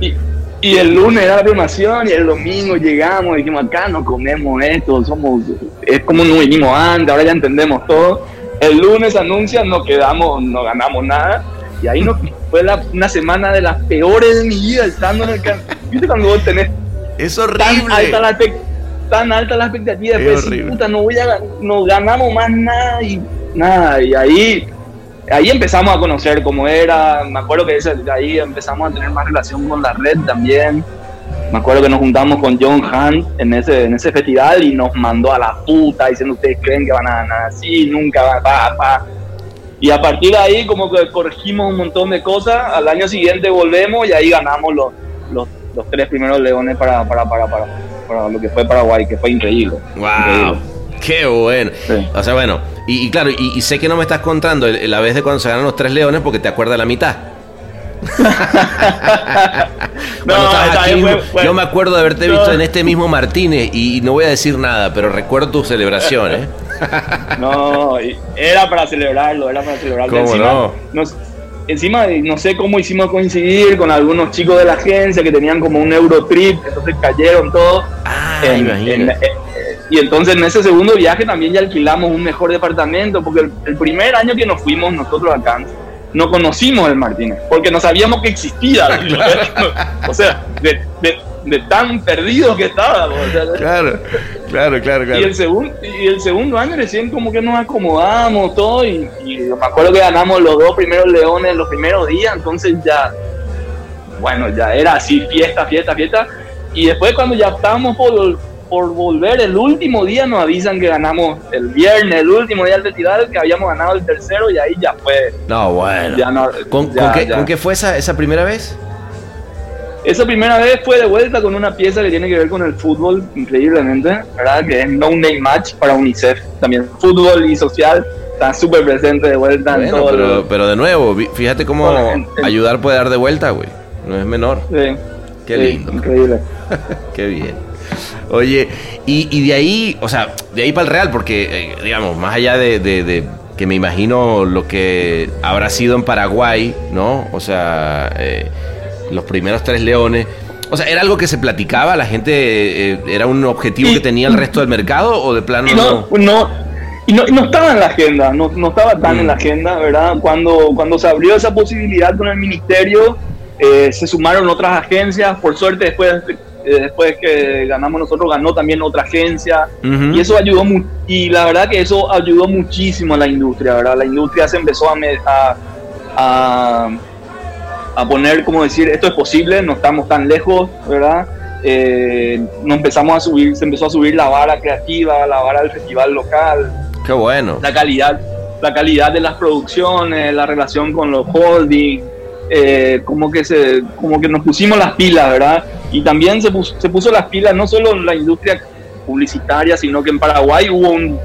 Speaker 6: Y, y el lunes era la premiación y el domingo llegamos y dijimos acá no comemos esto, somos, es como no vinimos antes, ahora ya entendemos todo. El lunes anuncian, no quedamos, no ganamos nada. Y ahí nos, (laughs) fue la- una semana de las peores de mi vida estando en el ¿Viste cuando vos tenés
Speaker 5: Es
Speaker 6: tan
Speaker 5: horrible.
Speaker 6: alta la, expec- tan alta la expectativa?
Speaker 5: Es
Speaker 6: Después,
Speaker 5: horrible.
Speaker 6: puta, no, voy a, no ganamos más nada y nada. Y ahí ahí empezamos a conocer cómo era, me acuerdo que ese- ahí empezamos a tener más relación con la red también. Me acuerdo que nos juntamos con John Hunt en ese, en ese festival y nos mandó a la puta diciendo ustedes creen que van a ganar así, nunca va, pa, pa. Y a partir de ahí como que corregimos un montón de cosas, al año siguiente volvemos y ahí ganamos los, los, los tres primeros leones para, para, para, para, para lo que fue Paraguay, que fue increíble.
Speaker 5: Wow,
Speaker 6: Increíble.
Speaker 5: qué bueno.
Speaker 6: Sí.
Speaker 5: O sea, bueno, y, y claro, y, y sé que no me estás contando la vez de cuando se ganan los tres leones porque te acuerdas la mitad. (laughs)
Speaker 6: Esta
Speaker 5: aquí
Speaker 6: fue-
Speaker 5: yo me acuerdo de haberte
Speaker 6: No.
Speaker 5: visto en este mismo Martínez y no voy a decir nada, pero recuerdo tu celebración, ¿eh? (laughs)
Speaker 6: No, y era para celebrarlo, era para celebrarlo.
Speaker 5: ¿Cómo
Speaker 6: encima,
Speaker 5: no?
Speaker 6: nos- encima, no sé cómo hicimos coincidir con algunos chicos de la agencia que tenían como un Eurotrip, entonces cayeron todos.
Speaker 5: Ah,
Speaker 6: en-
Speaker 5: imagínate.
Speaker 6: en- eh, y entonces en ese segundo viaje también ya alquilamos un mejor departamento, porque el, el primer año que nos fuimos nosotros acá, no conocimos el Martínez, porque no sabíamos que existía. (laughs) o sea, de, de- de tan perdidos que estábamos. o sea,
Speaker 5: Claro, claro, claro,
Speaker 6: y el, segundo y el segundo año recién como que nos acomodamos todo y, y me acuerdo que ganamos los dos primeros leones los primeros días, entonces ya, bueno, ya era así, fiesta, fiesta, fiesta. Y después cuando ya estábamos por, por volver, el último día nos avisan que ganamos el viernes, el último día del festival, que habíamos ganado el tercero y ahí ya fue.
Speaker 5: No, bueno.
Speaker 6: Ya no,
Speaker 5: ¿Con,
Speaker 6: ya-
Speaker 5: con qué,
Speaker 6: ya.
Speaker 5: con qué fue esa, esa primera vez?
Speaker 6: Esa primera vez fue de vuelta con una pieza que tiene que ver con el fútbol, increíblemente, ¿verdad? Que es No Name Match para UNICEF. También fútbol y social está súper presente de vuelta en todo
Speaker 5: pero,
Speaker 6: el-
Speaker 5: pero de nuevo, fíjate cómo
Speaker 6: Bueno,
Speaker 5: ayudar puede dar de vuelta, güey. No es menor.
Speaker 6: Sí,
Speaker 5: Qué
Speaker 6: sí,
Speaker 5: lindo.
Speaker 6: Increíble. (laughs)
Speaker 5: Qué bien. Oye, y, y de ahí, o sea, de ahí para el Real, porque, eh, digamos, más allá de, de- de que me imagino lo que habrá sido en Paraguay, ¿no? O sea, eh, los primeros tres leones. O sea, ¿era algo que se platicaba? ¿La gente eh, era un objetivo
Speaker 6: Y-
Speaker 5: que tenía el resto del mercado o de plano
Speaker 6: Y no, no, y no, y no estaba en la agenda, no, no estaba tan
Speaker 5: Mm.
Speaker 6: en la agenda, ¿verdad? Cuando, cuando se abrió esa posibilidad con el ministerio, eh, se sumaron otras agencias, por suerte después, después que ganamos nosotros, ganó también otra agencia, y eso ayudó mu- y la verdad que eso ayudó muchísimo a la industria, ¿verdad? La industria se empezó a, a, a poner, como decir, esto es posible, no estamos tan lejos, ¿verdad? Eh, nos empezamos a subir, se empezó a subir la vara creativa, la vara del festival local,
Speaker 5: Qué bueno.
Speaker 6: la calidad, la calidad de las producciones, la relación con los holdings, eh, como que se, como que nos pusimos las pilas, ¿verdad? Y también se puso, se puso las pilas no solo en la industria publicitaria, sino que en Paraguay hubo un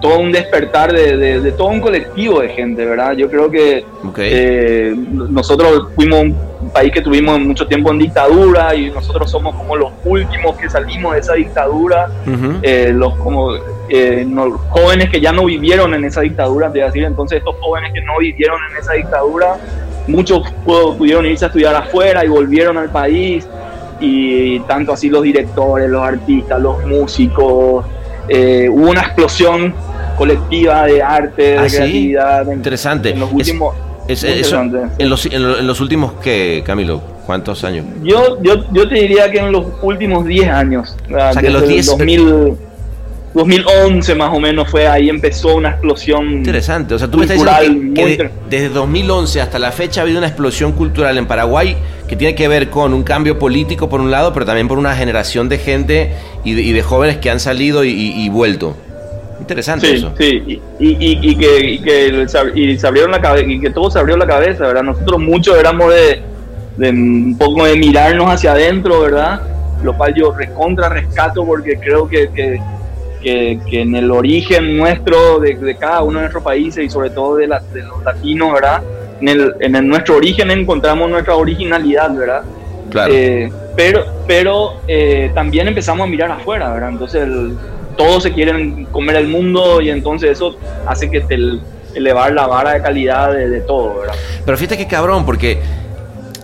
Speaker 6: todo un despertar de, de- de todo un colectivo de gente, ¿verdad? Yo creo que eh, nosotros fuimos un país que tuvimos mucho tiempo en dictadura y nosotros somos como los últimos que salimos de esa dictadura eh, los como eh, no- jóvenes que ya no vivieron en esa dictadura, te voy a decir, entonces estos jóvenes que no vivieron en esa dictadura muchos pu- pudieron irse a estudiar afuera y volvieron al país, y tanto así los directores, los artistas, los músicos, eh, hubo una explosión colectiva de arte, de
Speaker 5: Ah, ¿sí?
Speaker 6: creatividad. en-
Speaker 5: Interesante.
Speaker 6: En los últimos,
Speaker 5: Es- eso, en, los, en lo- en los últimos, ¿qué, Camilo? ¿Cuántos años?
Speaker 6: Yo, yo, yo te diría que en los últimos 10 años,
Speaker 5: O sea, que los
Speaker 6: desde
Speaker 5: 10
Speaker 6: el 2000, 2011 más o menos fue ahí empezó una explosión
Speaker 5: Interesante. O sea, tú me estás diciendo que, que de- desde 2011 hasta la fecha ha habido una explosión cultural en Paraguay que tiene que ver con un cambio político por un lado, pero también por una generación de gente y de, y de jóvenes que han salido y, y- y vuelto. Interesante
Speaker 6: Sí,
Speaker 5: eso.
Speaker 6: sí, y, y- y que, y que se abrieron la cabeza, y que todo se abrió la cabeza, ¿verdad? Nosotros muchos éramos de, de un poco de mirarnos hacia adentro, ¿verdad? Lo cual yo recontra rescato porque creo que, que, que- que en el origen nuestro, de, de cada uno de nuestros países y sobre todo de, la- de los latinos, ¿verdad? En, el, en el- nuestro origen encontramos nuestra originalidad, ¿verdad?
Speaker 5: Claro.
Speaker 6: Eh, pero pero eh, también empezamos a mirar afuera, ¿verdad? Entonces el- todos se quieren comer el mundo y entonces eso hace que te el- elevar la vara de calidad de, de todo, ¿verdad?
Speaker 5: Pero fíjate que cabrón, porque,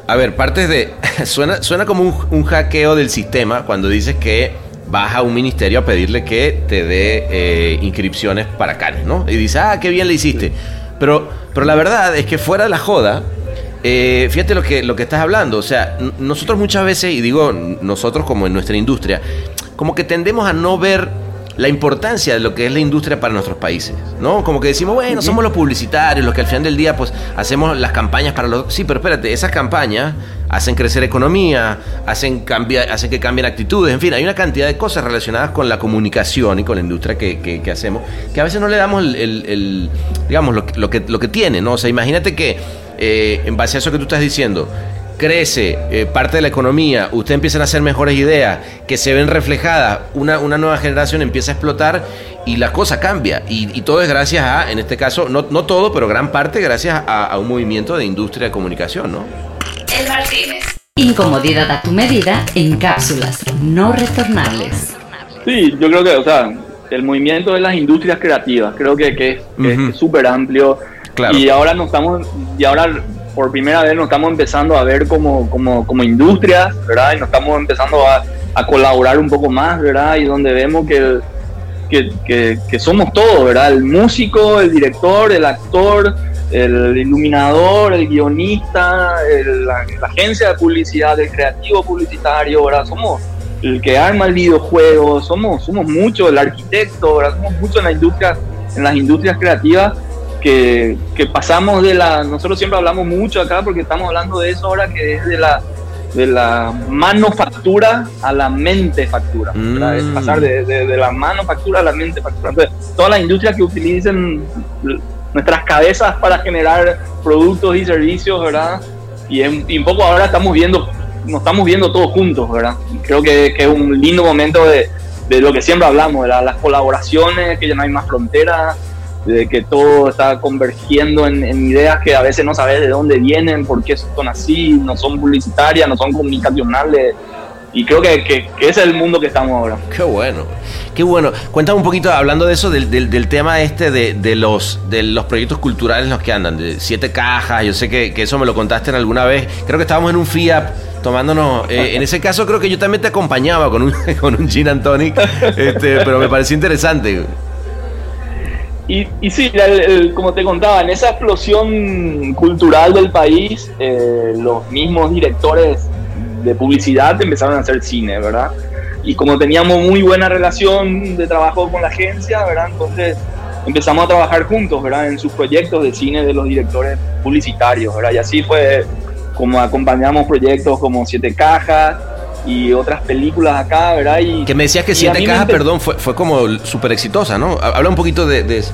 Speaker 5: a ver, partes de... (laughs) suena, suena como un, un hackeo del sistema cuando dices que vas a un ministerio a pedirle que te dé eh, inscripciones para Canes, ¿no? Y dices, ah, qué bien le hiciste. Pero, pero la verdad es que fuera de la joda, eh, fíjate lo que, lo que estás hablando. O sea, nosotros muchas veces, y digo nosotros como en nuestra industria, como que tendemos a no ver la importancia de lo que es la industria para nuestros países, ¿no? Como que decimos, bueno, somos los publicitarios, los que al final del día, pues, hacemos las campañas para los... Sí, pero espérate, esas campañas hacen crecer economía, hacen, cambia, hacen que cambien actitudes, en fin, hay una cantidad de cosas relacionadas con la comunicación y con la industria que, que- que hacemos, que a veces no le damos el, el- el- digamos, lo, que- lo, que, lo que tiene, ¿no? O sea, imagínate que, eh, en base a eso que tú estás diciendo, crece eh, parte de la economía, ustedes empiezan a hacer mejores ideas, que se ven reflejadas, una, una nueva generación empieza a explotar y la cosa cambia. Y, y todo es gracias a, en este caso, no, no todo, pero gran parte gracias a, a un movimiento de industria de comunicación, ¿no?
Speaker 2: El Martínez. Incomodidad a tu medida en cápsulas no retornables.
Speaker 6: Sí, yo creo que, o sea, el movimiento de las industrias creativas, creo que, que es súper amplio.
Speaker 5: Claro.
Speaker 6: Y ahora nos estamos, y ahora por primera vez nos estamos empezando a ver como, como, como industrias, ¿verdad? Y nos estamos empezando a, a colaborar un poco más, ¿verdad? Y donde vemos que, que, que, somos todos, ¿verdad? El músico, el director, el actor, el iluminador, el guionista, la agencia de publicidad, el creativo publicitario, ¿verdad? Somos el que arma el videojuego, somos, somos muchos, el arquitecto, ¿verdad? Somos muchos en la industria, en las industrias creativas que, que pasamos de la, nosotros siempre hablamos mucho acá porque estamos hablando de eso ahora que es de la de la manufactura a la mente factura, ¿verdad? Es
Speaker 5: Mm.
Speaker 6: pasar de, de- de la manufactura a la mente factura. Entonces, todas las industrias que utilicen nuestras cabezas para generar productos y servicios, ¿verdad? Y, en- y un poco ahora estamos viendo, nos estamos viendo todos juntos, ¿verdad? Creo que, que es un lindo momento de, de lo que siempre hablamos, ¿verdad? Las colaboraciones, que ya no hay más fronteras, de que todo está convergiendo en, en ideas que a veces no sabes de dónde vienen, por qué son así, no son publicitarias, no son comunicacionales. Y creo que, que- que ese es el mundo que estamos ahora.
Speaker 5: Qué bueno, qué bueno. Cuéntame un poquito, hablando de eso, del, del- del tema este de, de los, de los proyectos culturales en los que andan, de siete cajas, yo sé que, que eso me lo contaste en alguna vez, creo que estábamos en un FIAP tomándonos, eh, (laughs) en ese caso creo que yo también te acompañaba con un, (laughs) con un gin and tonic, este, pero me pareció interesante.
Speaker 6: Y, y sí, el- el- como te contaba, en esa explosión cultural del país, eh, los mismos directores de publicidad empezaron a hacer cine, ¿verdad? Y como teníamos muy buena relación de trabajo con la agencia, ¿verdad? Entonces empezamos a trabajar juntos, ¿verdad? En sus proyectos de cine de los directores publicitarios, ¿verdad? Y así fue como acompañamos proyectos como Siete Cajas y otras películas acá, ¿verdad? Y,
Speaker 5: Que me decías que siete cajas,
Speaker 6: empe-
Speaker 5: perdón, fue, fue como súper exitosa, ¿no? Habla un poquito de, de eso.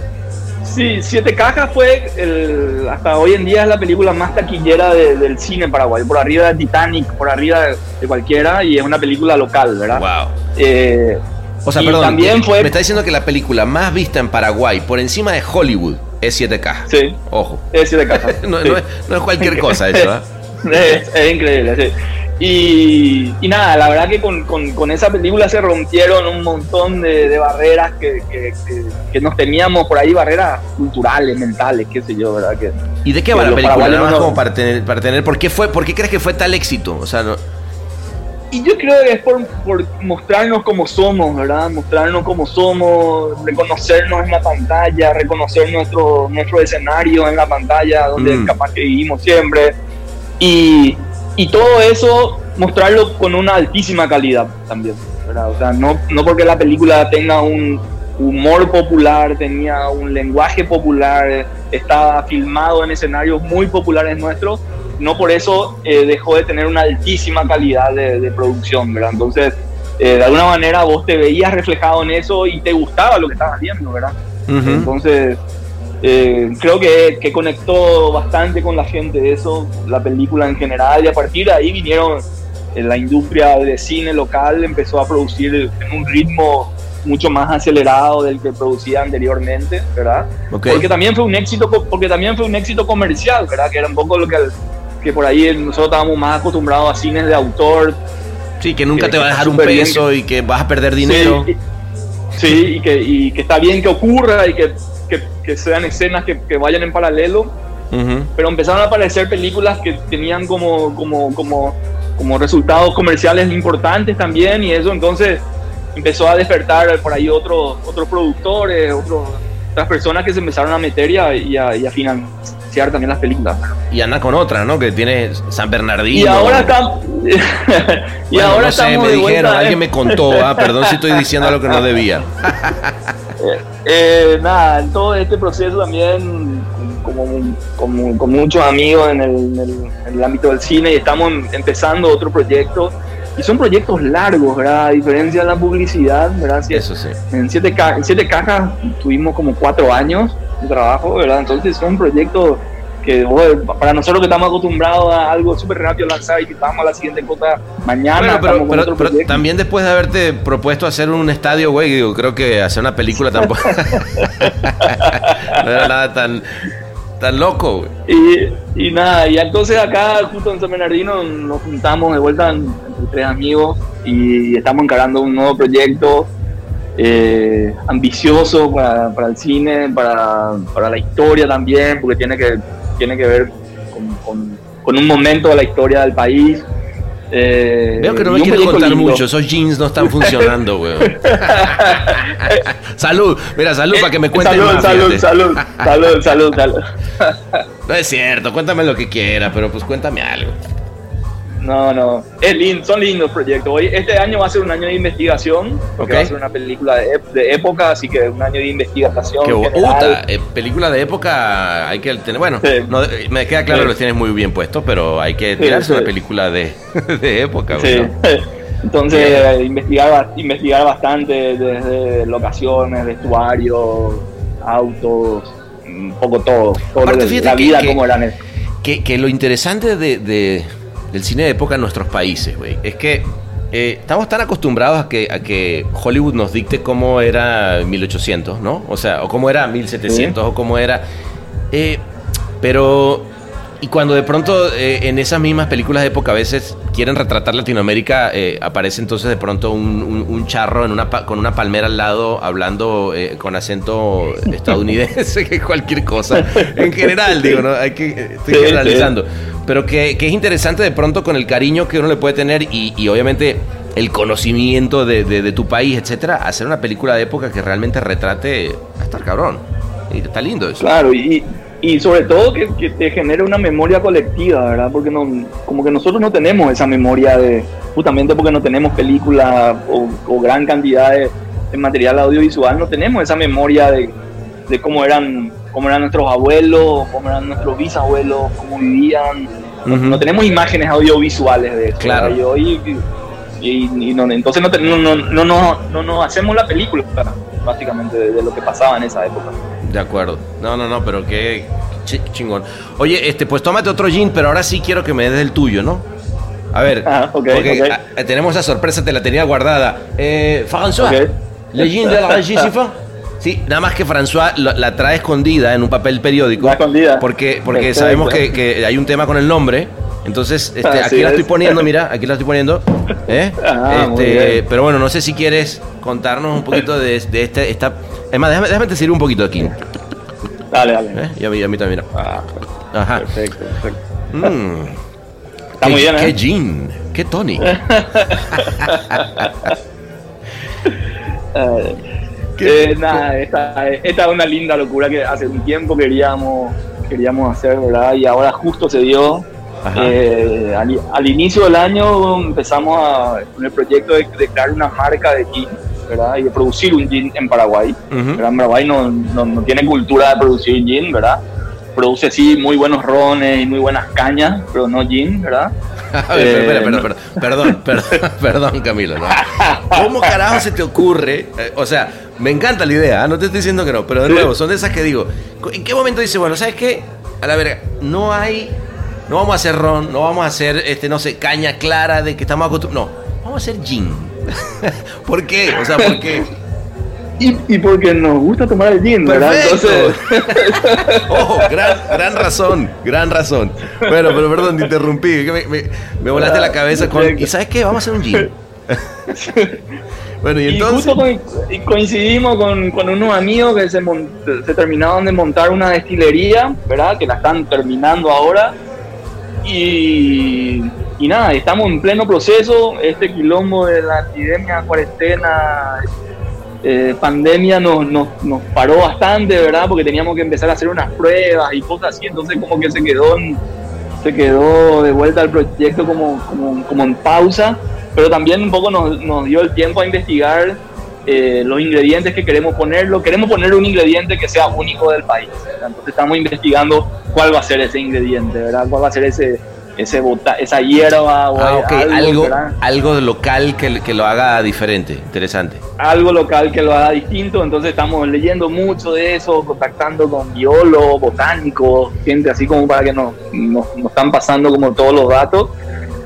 Speaker 6: Sí, Siete Cajas fue el- hasta hoy en día es la película más taquillera de- del cine en Paraguay, por arriba de Titanic, por arriba de, de cualquiera, y es una película local, ¿verdad?
Speaker 5: Wow.
Speaker 6: Eh,
Speaker 5: O sea, perdón,
Speaker 6: también fue-
Speaker 5: me está diciendo que la película más vista en Paraguay, por encima de Hollywood, es siete cajas.
Speaker 6: Sí.
Speaker 5: Ojo.
Speaker 6: es Siete Cajas. (laughs)
Speaker 5: No,
Speaker 6: sí.
Speaker 5: no es, no es cualquier cosa eso, ¿eh? (laughs)
Speaker 6: es, es increíble, sí. Y, y nada, la verdad que con, con- con esa película se rompieron un montón de, de barreras que, que- que- que nos teníamos por ahí, barreras culturales, mentales, qué sé yo, ¿verdad? Que,
Speaker 5: ¿Y de qué va la película?
Speaker 6: paraguayos
Speaker 5: Nada más
Speaker 6: no-
Speaker 5: como para tener, para tener ¿por, qué fue, ¿Por qué crees que fue tal éxito? O sea, no-
Speaker 6: Y yo creo que es por, por mostrarnos como somos, ¿verdad? Mostrarnos como somos, reconocernos en la pantalla, reconocer nuestro, nuestro escenario en la pantalla, donde
Speaker 5: Mm.
Speaker 6: capaz que vivimos siempre. Y, y todo eso, mostrarlo con una altísima calidad también, ¿verdad? O sea, no, no porque la película tenga un humor popular, tenía un lenguaje popular, estaba filmado en escenarios muy populares nuestros, no por eso eh, dejó de tener una altísima calidad de, de producción, ¿verdad? Entonces, eh, de alguna manera vos te veías reflejado en eso y te gustaba lo que estabas viendo, ¿verdad?
Speaker 5: Ujú.
Speaker 6: Entonces, eh, creo que, que conectó bastante con la gente eso, la película en general, y a partir de ahí vinieron, eh, la industria de cine local empezó a producir en un ritmo mucho más acelerado del que producía anteriormente, ¿verdad?
Speaker 5: Ok.
Speaker 6: Porque también fue un éxito, porque también fue un éxito comercial, ¿verdad? Que era un poco lo que, que por ahí nosotros estábamos más acostumbrados a cines de autor,
Speaker 5: Sí, que nunca
Speaker 6: que-
Speaker 5: te va a dejar un
Speaker 6: súper bien
Speaker 5: peso y que vas a perder dinero.
Speaker 6: Sí, y, sí, y que, y que está bien que ocurra y que, que, que sean escenas que, que vayan en paralelo,
Speaker 5: Ujú.
Speaker 6: pero empezaron a aparecer películas que tenían como, como, como, como resultados comerciales importantes también y eso entonces empezó a despertar por ahí otros otros productores, otros, otras personas que se empezaron a meter y a, y a, y a financiar también las películas.
Speaker 5: Y anda con otra, ¿no? Que tiene San Bernardino.
Speaker 6: Y ahora está... (laughs) y
Speaker 5: Bueno,
Speaker 6: ahora
Speaker 5: no sé,
Speaker 6: estamos
Speaker 5: me
Speaker 6: de vuelta
Speaker 5: dijeron,
Speaker 6: en-
Speaker 5: alguien me contó, ah, perdón si estoy diciendo algo que no debía. (laughs)
Speaker 6: Eh, nada, en todo este proceso también, como, como- con muchos amigos en el, en el- en el ámbito del cine, y estamos em- empezando otro proyecto. Y son proyectos largos, ¿verdad? A diferencia de la publicidad, ¿verdad? Si-
Speaker 5: Eso sí.
Speaker 6: En siete, ca- en siete cajas tuvimos como cuatro años de trabajo, ¿verdad? Entonces son proyectos que para nosotros que estamos acostumbrados a algo súper rápido lanzar y vamos a la siguiente cosa mañana.
Speaker 5: Bueno, pero, también después de haberte propuesto hacer un estadio, güey, digo, creo que hacer una película tampoco. (laughs) (laughs) no era nada tan, tan loco, güey.
Speaker 6: Y, y nada, y entonces acá justo en San Bernardino nos juntamos de vuelta en- entre tres amigos y estamos encarando un nuevo proyecto eh, ambicioso para, para el cine, para, para la historia también, porque tiene que, tiene que ver con, con- con un momento de la historia del país. Eh,
Speaker 5: Veo que no me quieres contar
Speaker 6: lindo.
Speaker 5: mucho, esos jeans no están (laughs) funcionando, güey. salud, mira, salud para que me cuentes
Speaker 6: salud,
Speaker 5: más,
Speaker 6: salud, salud, salud, salud, salud.
Speaker 5: No es cierto, cuéntame lo que quiera, pero pues cuéntame algo.
Speaker 6: No, no. Es lindo, son lindos proyectos. Hoy, este año va a ser un año de investigación, porque
Speaker 5: Ok.
Speaker 6: va a ser una película de, de época, así que un año de investigación.
Speaker 5: Puta, eh, película de época hay que tener, bueno,
Speaker 6: Sí.
Speaker 5: no, me queda claro
Speaker 6: Sí.
Speaker 5: que los tienes muy bien puestos, pero hay que tirarse
Speaker 6: sí.
Speaker 5: una película de, (laughs) de época, güey.
Speaker 6: Sí.
Speaker 5: ¿no? (laughs)
Speaker 6: Entonces, eh, investigar, investigar bastante desde locaciones, vestuario, autos, un poco todo. todo
Speaker 5: Aparte,
Speaker 6: lo la
Speaker 5: que-
Speaker 6: vida,
Speaker 5: que-
Speaker 6: como eran.
Speaker 5: Que, que lo interesante de, de- del cine de época en nuestros países, güey, es que eh, estamos tan acostumbrados a que, a que Hollywood nos dicte cómo era 1800, ¿no? O sea, o cómo era 1700, o cómo era... eh, pero... Y cuando de pronto eh, en esas mismas películas de época a veces quieren retratar Latinoamérica, eh, aparece entonces de pronto un, un- un charro en una pa- con una palmera al lado hablando con acento (laughs) estadounidense, (laughs) que cualquier cosa. En general, digo, ¿no? Hay que, estoy generalizando. Pero que, que es interesante de pronto con el cariño que uno le puede tener y, y obviamente el conocimiento de, de- tu país, etcétera, hacer una película de época que realmente retrate a estar cabrón. Y está lindo eso.
Speaker 6: Claro, y, y sobre todo que, que te genere una memoria colectiva, ¿verdad? Porque no, como que nosotros no tenemos esa memoria de, justamente porque no tenemos película o, o gran cantidad de, de material audiovisual, no tenemos esa memoria de, de cómo eran cómo eran nuestros abuelos, cómo eran nuestros bisabuelos, cómo vivían. No tenemos imágenes audiovisuales de eso.
Speaker 5: Claro.
Speaker 6: Y hoy- y, y no- entonces no, no, no, no, no, hacemos la película, básicamente, de, de lo que pasaba en esa época.
Speaker 5: De acuerdo. No, no, no, pero qué chi- chingón. Oye, este, pues tómate otro gin, pero ahora sí quiero que me des el tuyo, ¿no? A ver,
Speaker 6: Ah, ok,
Speaker 5: porque
Speaker 6: ok.
Speaker 5: ah, tenemos esa sorpresa, te la tenía guardada. Eh, François,
Speaker 6: Ok.
Speaker 5: le gin de la (laughs) Régie Siffon? Sí, nada más que François la, la trae escondida en un papel periódico.
Speaker 6: Va escondida.
Speaker 5: Porque, porque
Speaker 6: Perfecto.
Speaker 5: sabemos que, que hay un tema con el nombre. Entonces, este, aquí la
Speaker 6: es.
Speaker 5: estoy poniendo, mira, (laughs) aquí la estoy poniendo. ¿eh?
Speaker 6: Ah,
Speaker 5: Este, pero bueno, no sé si quieres contarnos un poquito de, de este, esta... Es más, déjame, déjame te sirve un poquito aquí.
Speaker 6: Dale, dale.
Speaker 5: ¿eh? Y a mí, a mí también.
Speaker 6: Ah,
Speaker 5: Ajá.
Speaker 6: perfecto, perfecto.
Speaker 5: Mm.
Speaker 6: Está
Speaker 5: qué,
Speaker 6: muy bien,
Speaker 5: Qué
Speaker 6: ¿eh?
Speaker 5: gin, qué tonic. (laughs) (laughs)
Speaker 6: Eh, eh, nada, esta, esta es una linda locura que hace un tiempo queríamos, queríamos hacer, ¿verdad? Y ahora justo se dio. Eh, al, al inicio del año empezamos a- con el proyecto de, de crear una marca de gin, ¿verdad? Y de producir un gin en Paraguay.
Speaker 5: Ujú.
Speaker 6: ¿verdad? En Paraguay no, no, no tiene cultura de producir gin, ¿verdad? Produce sí muy buenos rones y muy buenas cañas, pero no gin, ¿verdad? (laughs)
Speaker 5: A ver,
Speaker 6: Eh,
Speaker 5: espera, espera,
Speaker 6: no.
Speaker 5: espera, perdón, (laughs) perdón, perdón, Camilo. ¿no? (laughs) ¿Cómo carajo se te ocurre? Eh, o sea, me encanta la idea, ¿ah? no te estoy diciendo que no, pero de nuevo, son de esas que digo, ¿en qué momento dices, bueno, ¿sabes qué? A la verga, no hay, no vamos a hacer ron, no vamos a hacer, este, no sé, caña clara de que estamos acostumbrados, no, vamos a hacer gin. (laughs) ¿Por qué? O sea, ¿por qué? (laughs)
Speaker 6: Y, y porque nos gusta tomar el gin, ¿verdad? Entonces, (laughs)
Speaker 5: Oh, gran, gran razón, gran razón. Bueno, pero perdón, te interrumpí. Me, me- me volaste la cabeza con. ¿Y sabes qué? Vamos a hacer un gin. Bueno, y
Speaker 6: y
Speaker 5: entonces.
Speaker 6: justo co- coincidimos con, con unos amigos que se, se terminaron de montar una destilería, ¿verdad? Que la están terminando ahora. Y, y nada, estamos en pleno proceso. Este quilombo de la epidemia, cuarentena, eh, pandemia nos, nos, nos paró bastante, ¿verdad? Porque teníamos que empezar a hacer unas pruebas y cosas así. Entonces, como que se quedó en, se quedó de vuelta al proyecto como, como, como en pausa, pero también un poco nos, nos dio el tiempo a investigar eh, los ingredientes que queremos ponerlo. Queremos poner un ingrediente que sea único del país. ¿verdad? Entonces estamos investigando cuál va a ser ese ingrediente, ¿verdad? ¿Cuál va a ser ese, ese bota, esa hierba o
Speaker 5: Ah, ok, algo,
Speaker 6: ¿verdad?
Speaker 5: algo local que, que lo haga diferente, interesante.
Speaker 6: algo local que lo haga distinto, entonces estamos leyendo mucho de eso, contactando con biólogos, botánicos, gente así como para que nos, nos, nos están pasando como todos los datos.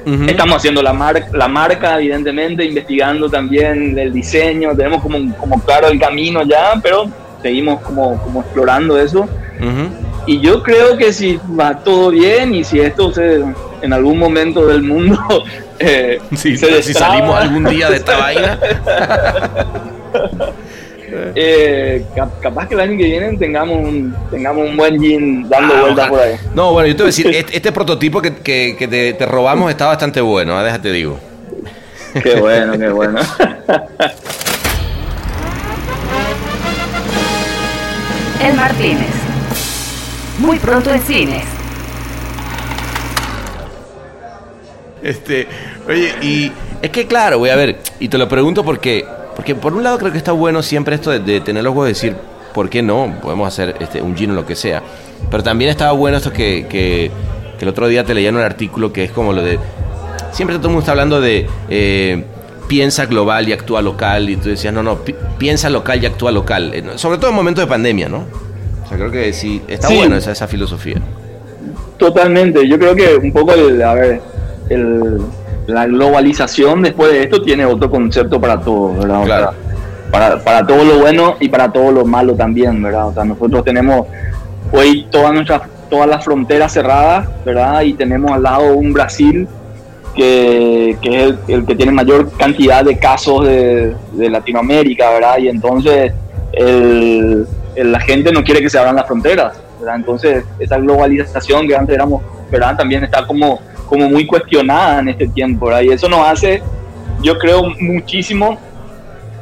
Speaker 5: Ujú.
Speaker 6: Estamos haciendo la, mar- la marca, evidentemente, investigando también el diseño, tenemos como, como claro el camino ya, pero seguimos como, como explorando eso.
Speaker 5: Ujú.
Speaker 6: Y yo creo que si va todo bien y si esto se, en algún momento del mundo (laughs) eh,
Speaker 5: Sí,
Speaker 6: se
Speaker 5: si
Speaker 6: destraba,
Speaker 5: salimos algún día de esta (laughs) vaina.
Speaker 6: Eh, cap- capaz que el año que viene tengamos un, tengamos un buen gin dando
Speaker 5: Ah,
Speaker 6: vueltas por ahí.
Speaker 5: No, bueno, yo te voy a decir, (laughs) este, este prototipo que, que- que te, te robamos está bastante bueno, ¿ah? déjate digo.
Speaker 6: Qué bueno, qué bueno. (laughs)
Speaker 2: El Martínez. Muy pronto en cines.
Speaker 5: Este, oye, y es que claro, voy a ver, y te lo pregunto porque, porque por un lado creo que está bueno siempre esto de, de tener los huevos de decir, ¿por qué no? Podemos hacer este, un gin o lo que sea. Pero también estaba bueno esto que, que, que el otro día te leía en un artículo que es como lo de, siempre todo el mundo está hablando de eh, piensa global y actúa local, y tú decías, no, no, pi- piensa local y actúa local, Eh, sobre todo en momentos de pandemia, ¿no? O sea, creo que sí, está
Speaker 6: Sí.
Speaker 5: bueno esa, esa filosofía.
Speaker 6: Totalmente. Yo creo que un poco el, a ver, el, la globalización después de esto tiene otro concepto para todo, ¿verdad? O
Speaker 5: Claro.
Speaker 6: sea, para, para todo lo bueno y para todo lo malo también, ¿verdad? O sea, nosotros tenemos hoy todas nuestras todas las fronteras cerradas, ¿verdad? Y tenemos al lado un Brasil que, que es el, el que tiene mayor cantidad de casos de, de Latinoamérica, ¿verdad? Y entonces el- el- la gente no quiere que se abran las fronteras, ¿verdad? Entonces esa globalización que antes éramos, ¿verdad? También está como, como muy cuestionada en este tiempo, ¿verdad? Y eso nos hace, yo creo, muchísimo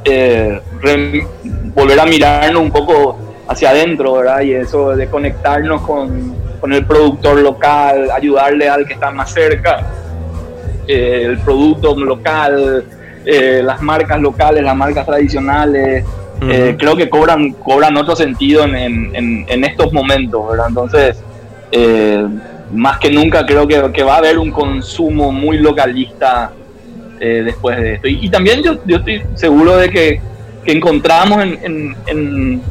Speaker 6: eh, re- volver a mirarnos un poco hacia adentro, ¿verdad? Y eso de conectarnos con, con el productor local, ayudarle al que está más cerca, eh, el producto local, eh, las marcas locales, las marcas tradicionales, creo que cobran, cobran otro sentido en, en- en- en estos momentos, ¿verdad? Entonces, más que nunca creo que, que va a haber un consumo muy localista eh, después de esto. Y, y también yo, yo estoy seguro de que, que encontramos en, en- en,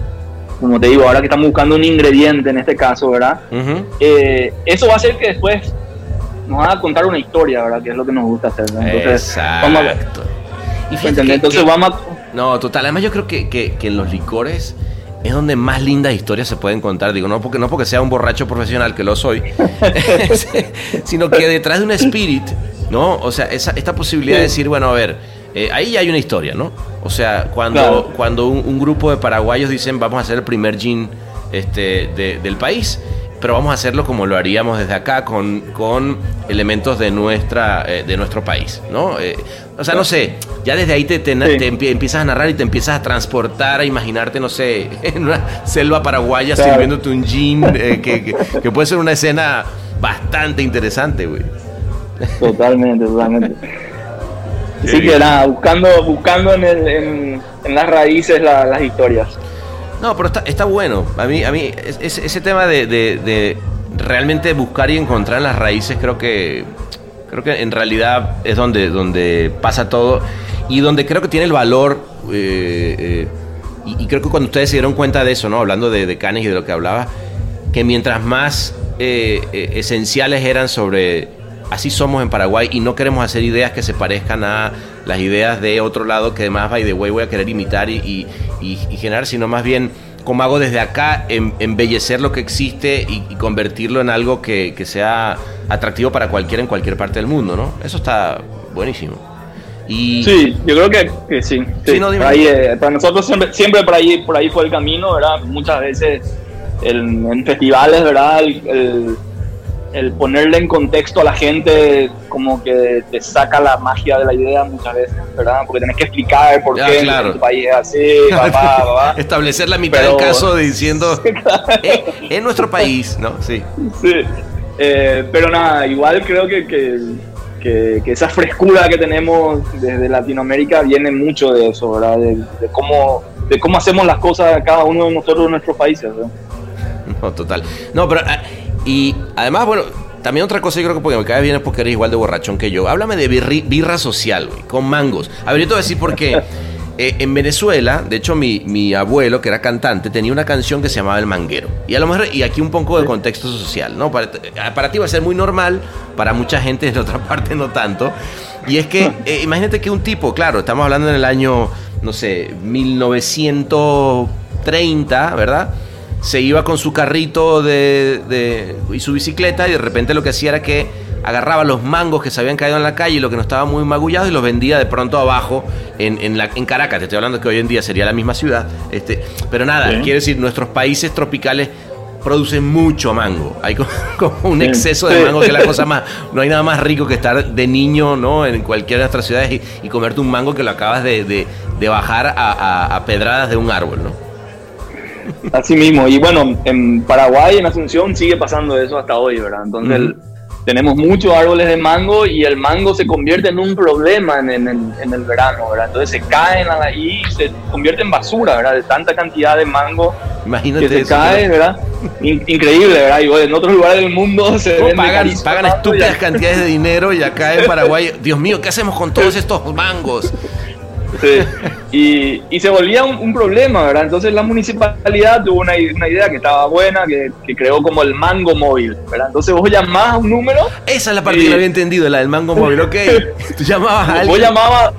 Speaker 6: como te digo, ahora que estamos buscando un ingrediente en este caso, ¿verdad? Eh, eso va a hacer que después nos van a contar una historia, ¿verdad? Que es lo que nos gusta hacer. ¿no? Entonces, vamos a ver.
Speaker 5: Exacto. Y
Speaker 6: Entonces vamos a...
Speaker 5: No, total. Además, yo creo que, que- que en los licores es donde más lindas historias se pueden contar. Digo, no porque, no porque sea un borracho profesional, que lo soy, (laughs) (laughs) sino que detrás de un spirit, ¿no? O sea, esa, esta posibilidad de decir, bueno, a ver, eh, ahí ya hay una historia, ¿no? O sea, cuando,
Speaker 6: Claro.
Speaker 5: cuando un, un grupo de paraguayos dicen, vamos a hacer el primer gin este, de- del país, pero vamos a hacerlo como lo haríamos desde acá, con, con elementos de, nuestra, eh, de nuestro país, ¿no? Eh, o sea, no sé, ya desde ahí te, te,
Speaker 6: Sí.
Speaker 5: te empie- empiezas a narrar y te empiezas a transportar, a imaginarte, no sé, (laughs) en una selva paraguaya
Speaker 6: Claro.
Speaker 5: sirviéndote un gin, eh, que, que- que puede ser una escena bastante interesante, güey.
Speaker 6: Totalmente, totalmente. (laughs) Así que nada, buscando, buscando en, el- en- en las raíces la- las historias.
Speaker 5: No, pero está, está bueno. A mí, a mí es- es- ese tema de, de- realmente buscar y encontrar en las raíces creo que creo que en realidad es donde, donde pasa todo y donde creo que tiene el valor eh, eh, y, creo que cuando ustedes se dieron cuenta de eso, ¿no? Hablando de, Canes y de lo que hablaba, que mientras más eh, esenciales eran sobre así somos en Paraguay y no queremos hacer ideas que se parezcan a las ideas de otro lado que además by the way voy a querer imitar y, y- y- y generar, sino más bien como hago desde acá, em- embellecer lo que existe y, y convertirlo en algo que, que sea atractivo para cualquiera en cualquier parte del mundo, ¿no? Eso está buenísimo. Y
Speaker 6: Sí, yo creo que, que sí.
Speaker 5: Sí,
Speaker 6: sí.
Speaker 5: no, dime.
Speaker 6: Por ahí, eh, para nosotros siempre, siempre por ahí, por ahí fue el camino, ¿verdad? Muchas veces en, en festivales, ¿verdad? El, el- el ponerle en contexto a la gente como que te saca la magia de la idea muchas veces, ¿verdad? Porque tenés que explicar por
Speaker 5: Ah,
Speaker 6: qué
Speaker 5: claro.
Speaker 6: en tu país es así, papá, papá. (laughs)
Speaker 5: establecer la mitad
Speaker 6: Pero-
Speaker 5: del caso diciendo (laughs) "Eh, en nuestro país, ¿no? Sí.
Speaker 6: Sí. Eh, pero nada, igual creo que, que, que- que esa frescura que tenemos desde Latinoamérica viene mucho de eso, ¿verdad? De, de cómo, de cómo hacemos las cosas cada uno de nosotros en nuestros países. ¿verdad?
Speaker 5: No, total. No, pero. Y además, bueno, también otra cosa, yo creo que porque me cae bien es porque eres igual de borrachón que yo. Háblame de birri- birra social, güey, con mangos. A ver, yo te voy a decir por qué. (laughs) Eh, en Venezuela, de hecho, mi, mi abuelo, que era cantante, tenía una canción que se llamaba El Manguero. Y a lo mejor, y aquí un poco de contexto social, ¿no? Para, para ti va a ser muy normal, para mucha gente de otra parte no tanto. Y es que, (laughs) eh, imagínate que un tipo, claro, estamos hablando en el año, no sé, 1930, ¿verdad? Se iba con su carrito de, de- y su bicicleta y de repente lo que hacía era que agarraba los mangos que se habían caído en la calle y lo que no estaba muy magullado y los vendía de pronto abajo en, en, la, en Caracas. Te estoy hablando que hoy en día sería la misma ciudad. Este, pero nada,
Speaker 6: Sí.
Speaker 5: quiero decir, nuestros países tropicales producen mucho mango. Hay co- (laughs) como un exceso de mango que es la cosa (laughs) más. No hay nada más rico que estar de niño, ¿no? En cualquiera de nuestras ciudades y, y comerte un mango que lo acabas de, de- de bajar a, a- a pedradas de un árbol, ¿no?
Speaker 6: Así mismo. Y bueno, en Paraguay, en Asunción, sigue pasando eso hasta hoy, ¿verdad? Entonces el- tenemos muchos árboles de mango y el mango se convierte en un problema en, en el, en el verano, ¿verdad? Entonces se caen a la- y se convierte en basura, ¿verdad? De tanta cantidad de mango
Speaker 5: Imagínate
Speaker 6: que se
Speaker 5: eso,
Speaker 6: cae. ¿verdad? In- increíble, ¿verdad? Y bueno, en otros lugares del mundo se
Speaker 5: ¿Cómo
Speaker 6: vende
Speaker 5: pagan, pagan estúpidas cantidades de dinero y acá en Paraguay, (laughs) Dios mío, ¿qué hacemos con todos estos mangos?
Speaker 6: Sí. Y, y se volvía un, un problema, ¿verdad? Entonces la municipalidad tuvo una, una idea que estaba buena, que, que creó como el mango móvil, ¿verdad? Entonces vos llamás a un número,
Speaker 5: Esa es la parte que no había entendido, la del mango móvil, ok. Tú llamabas a
Speaker 6: vos llamabas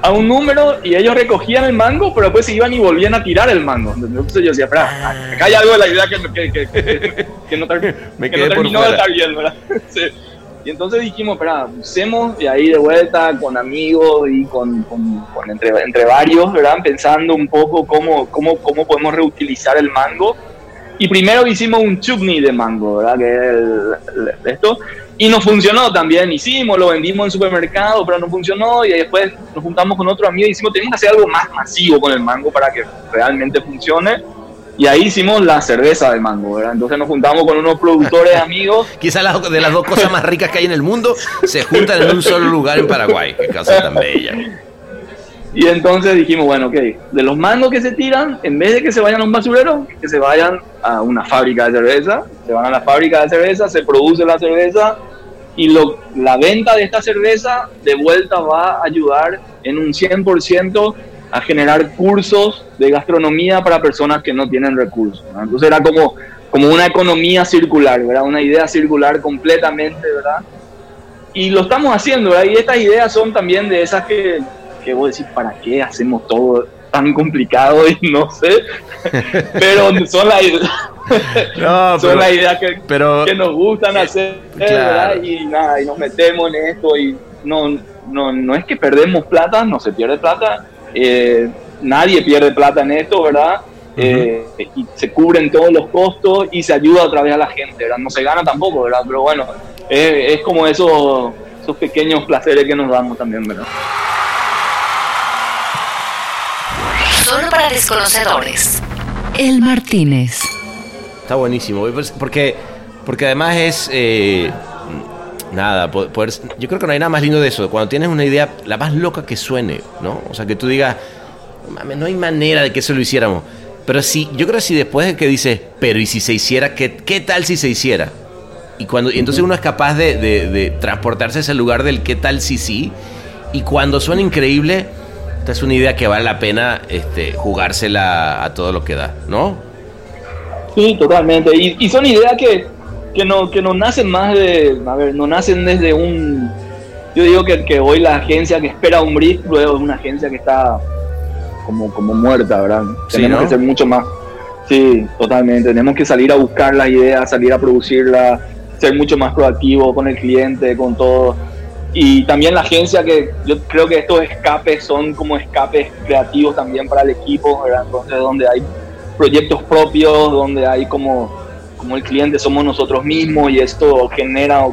Speaker 6: a un número y ellos recogían el mango, pero después se iban y volvían a tirar el mango. Entonces yo decía, espera, acá hay algo de la idea que, que, que, no, ter- (laughs)
Speaker 5: Me
Speaker 6: que
Speaker 5: quedé
Speaker 6: no
Speaker 5: por
Speaker 6: terminó de estar bien, ¿verdad? (laughs) Sí. Y entonces dijimos, espera, usemos de ahí de vuelta con amigos y con, con- con entre, entre varios, ¿verdad? Pensando un poco cómo, cómo, cómo podemos reutilizar el mango. Y primero hicimos un chutney de mango, ¿verdad? Que es el- el- esto. Y nos funcionó también. Hicimos, lo vendimos en supermercado, pero no funcionó. Y después nos juntamos con otro amigo y decimos, tenemos que hacer algo más masivo con el mango para que realmente funcione. Y ahí hicimos la cerveza de mango, ¿verdad? Entonces nos juntamos con unos productores (laughs) amigos
Speaker 5: Quizás las, de las dos cosas más ricas que hay en el mundo se juntan en un solo lugar en Paraguay. Qué cosa tan bella.
Speaker 6: Y entonces dijimos, bueno, ok, de los mangos que se tiran, en vez de que se vayan a un basurero, que se vayan a una fábrica de cerveza, se van a la fábrica de cerveza, se produce la cerveza y lo, la venta de esta cerveza de vuelta va a ayudar en un 100% a generar cursos de gastronomía para personas que no tienen recursos. Entonces era como, como una economía circular, ¿verdad? Una idea circular completamente, ¿verdad? Y lo estamos haciendo, ¿verdad? Y estas ideas son también de esas que, que vos decís, ¿para qué hacemos todo, tan complicado (laughs) y no sé, (laughs) pero son las (laughs)
Speaker 5: No,
Speaker 6: son
Speaker 5: pero-
Speaker 6: las ideas que,
Speaker 5: pero-
Speaker 6: que nos gustan hacer,
Speaker 5: claro.
Speaker 6: ¿verdad? Y nada, y nos metemos en esto y no, no, no es que perdemos plata, no se pierde plata, eh, nadie pierde plata en esto, ¿verdad? Eh, y se cubren todos los costos y se ayuda otra vez a la gente, ¿verdad? No se gana tampoco, ¿verdad? Pero bueno, es, es como esos, esos pequeños placeres que nos damos también, ¿verdad?
Speaker 2: Solo para desconocedores. El Martínez.
Speaker 5: Está buenísimo, porque, porque además es... eh, nada, po- poder, yo creo que no hay nada más lindo de eso, cuando tienes una idea, la más loca que suene, ¿no? O sea, que tú digas, "Mames, no hay manera de que eso lo hiciéramos. Pero sí, yo creo que si después de que dices, pero ¿y si se hiciera? ¿Qué, qué tal si se hiciera? Y, cuando, y entonces uno es capaz de, de- de transportarse a ese lugar del qué tal si sí. Y cuando suena increíble, esta es una idea que vale la pena este, jugársela a todo lo que da, ¿no?
Speaker 6: Sí, totalmente. Y, y son ideas que, que, no, que no nacen más de, a ver, no nacen desde un... Yo digo que, que hoy la agencia que espera un brief luego es una agencia que está como, como muerta, ¿verdad?
Speaker 5: Sí,
Speaker 6: Tenemos
Speaker 5: ¿no?
Speaker 6: que ser mucho más. Sí, totalmente. Tenemos que salir a buscar las ideas, salir a producirlas, ser mucho más proactivo con el cliente, con todo. Y también la agencia que yo creo que estos escapes son como escapes creativos también para el equipo, ¿verdad? Entonces donde hay proyectos propios, donde hay como, como el cliente somos nosotros mismos y esto genera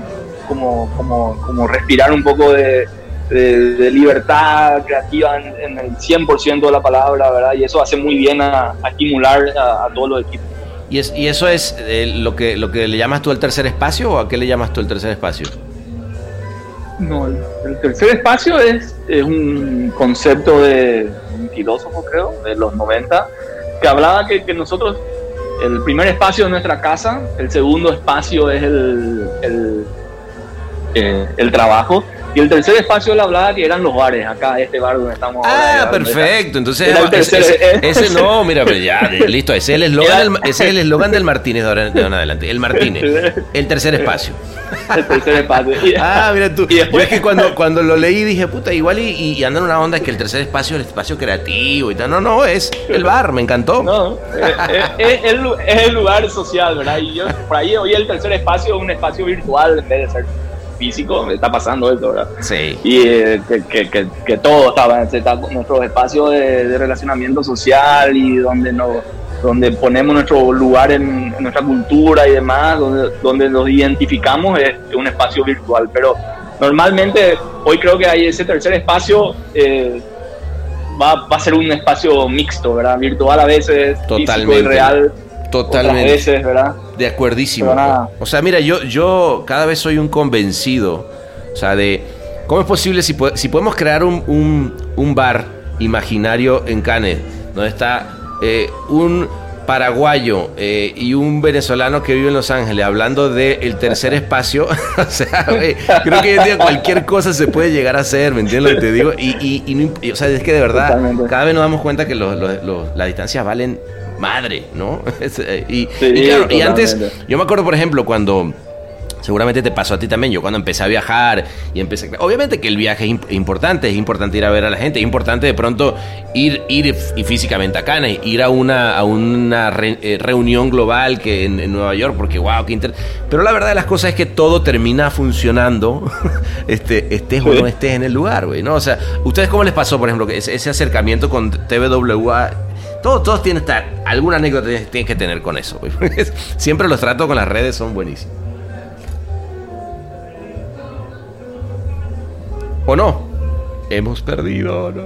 Speaker 6: como, como, como respirar un poco de, de- de libertad creativa en, en el 100% de la palabra, ¿verdad? Y eso hace muy bien a, a estimular a, a todos los equipos.
Speaker 5: ¿Y, es, y eso es eh, lo, que, lo que le llamas tú el tercer espacio o a qué le llamas tú el tercer espacio?
Speaker 6: No, el, tercer espacio es, es un concepto de un filósofo, creo, de los 90, que hablaba que, que nosotros, el primer espacio es nuestra casa, el segundo espacio es el, el, eh, el trabajo, y el tercer espacio él hablaba que eran los bares, acá, este bar donde estamos ahora,
Speaker 5: Ah, perfecto. Entonces,
Speaker 6: el
Speaker 5: ese,
Speaker 6: tercer-
Speaker 5: ese- ese no, (laughs) mira, pero ya, de- listo. Ese es el eslogan del, ese es el del Martínez de ahora, de ahora en adelante. El Martínez. (laughs) El tercer espacio.
Speaker 6: el tercer espacio. (laughs)
Speaker 5: Ah, mira tú.
Speaker 6: Y después-
Speaker 5: Yo es que cuando, cuando lo leí dije, puta, igual y, y andan una onda que el tercer espacio es el espacio creativo y tal. No, no, es el bar, me encantó.
Speaker 6: No, es, es- es el, lu- es el lugar social, ¿verdad? Y yo, por ahí hoy el tercer espacio es un espacio virtual en vez de ser físico, está pasando esto, ¿verdad?
Speaker 5: Sí.
Speaker 6: Y eh, que, que, que, que todo estaba está nuestro espacio de, de relacionamiento social y donde nos donde ponemos nuestro lugar en, en nuestra cultura y demás, donde, donde nos identificamos es un espacio virtual, pero normalmente hoy creo que hay ese tercer espacio eh, va, va a ser un espacio mixto, ¿verdad? Virtual a veces, físico y
Speaker 5: Totalmente.
Speaker 6: real
Speaker 5: Totalmente.
Speaker 6: otras veces, ¿verdad?
Speaker 5: De acuerdísimo. O sea, mira, yo, yo cada vez soy un convencido, o sea, de cómo es posible si, po- si podemos crear un, un- un bar imaginario en Cannes, donde está eh, un paraguayo eh, y un venezolano que vive en Los Ángeles hablando del tercer espacio, (laughs) o sea, (laughs) creo que hoy en día cualquier cosa se puede llegar a hacer, ¿me entiendes lo que te digo? Y, y- y o sea, es que de verdad,
Speaker 6: Totalmente.
Speaker 5: cada vez nos damos cuenta que los- los- los- las distancias valen madre, ¿no? (laughs) Eh, y,
Speaker 6: Sí,
Speaker 5: y claro, y antes, yo me acuerdo, por ejemplo, cuando seguramente te pasó a ti también, yo cuando empecé a viajar y empecé, obviamente que el viaje es imp- importante, es importante ir a ver a la gente, es importante de pronto ir, ir y físicamente acá, ¿no? ir a una, a una re- eh, reunión global que en, en Nueva York, porque wow, qué inter... Pero la verdad de las cosas es que todo termina funcionando, (laughs) este, estés o no estés en el lugar, güey, ¿no? O sea, ¿ustedes cómo les pasó, por ejemplo, ese, ese acercamiento con TWA? Todos, todos tienen estar, alguna anécdota tienes que tener con eso. Siempre los tratos con las redes son buenísimos. ¿O no? Hemos perdido, ¿no?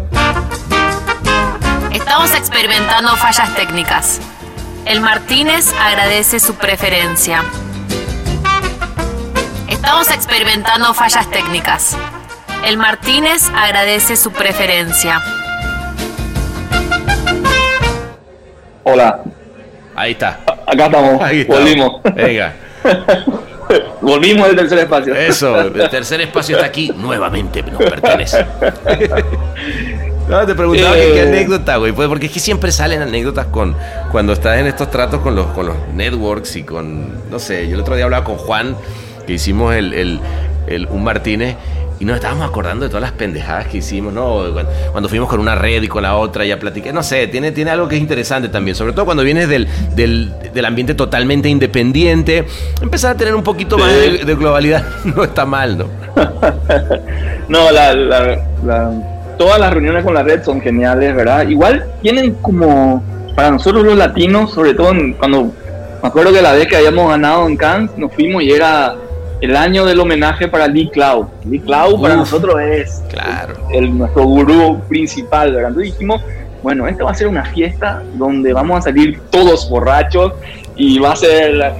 Speaker 7: Estamos experimentando fallas técnicas. El Martínez agradece su preferencia. Estamos experimentando fallas técnicas. El Martínez agradece su preferencia.
Speaker 6: Hola,
Speaker 5: Ahí está.
Speaker 6: acá estamos,
Speaker 5: Ahí
Speaker 6: volvimos.
Speaker 5: Venga. (laughs)
Speaker 6: volvimos del tercer espacio.
Speaker 5: Eso, el tercer espacio está aquí. Nuevamente nos pertenece. (laughs) No, te preguntaba que qué
Speaker 6: Eh.
Speaker 5: anécdota, güey. pues, Porque es que siempre salen anécdotas con cuando estás en estos tratos con los, con los networks y con. No sé, yo el otro día hablaba con Juan, que hicimos el, el- el- un Martínez. Y nos estábamos acordando de todas las pendejadas que hicimos, ¿no? Cuando, cuando fuimos con una red y con la otra, ya platiqué. No sé, tiene, tiene algo que es interesante también. Sobre todo cuando vienes del, del, del ambiente totalmente independiente. Empezar a tener un poquito más de, de globalidad (laughs) no está mal, ¿no? (laughs)
Speaker 6: No, la, la- la- todas las reuniones con la red son geniales, ¿verdad? Igual tienen como, para nosotros los latinos, sobre todo en- cuando, me acuerdo que la vez que habíamos ganado en Cannes, nos fuimos y era el año del homenaje para Lee Cloud. Lee Cloud para nosotros es
Speaker 5: Claro.
Speaker 6: el, nuestro gurú principal, ¿verdad? Entonces dijimos, bueno, esta va a ser una fiesta donde vamos a salir todos borrachos y va a ser... la-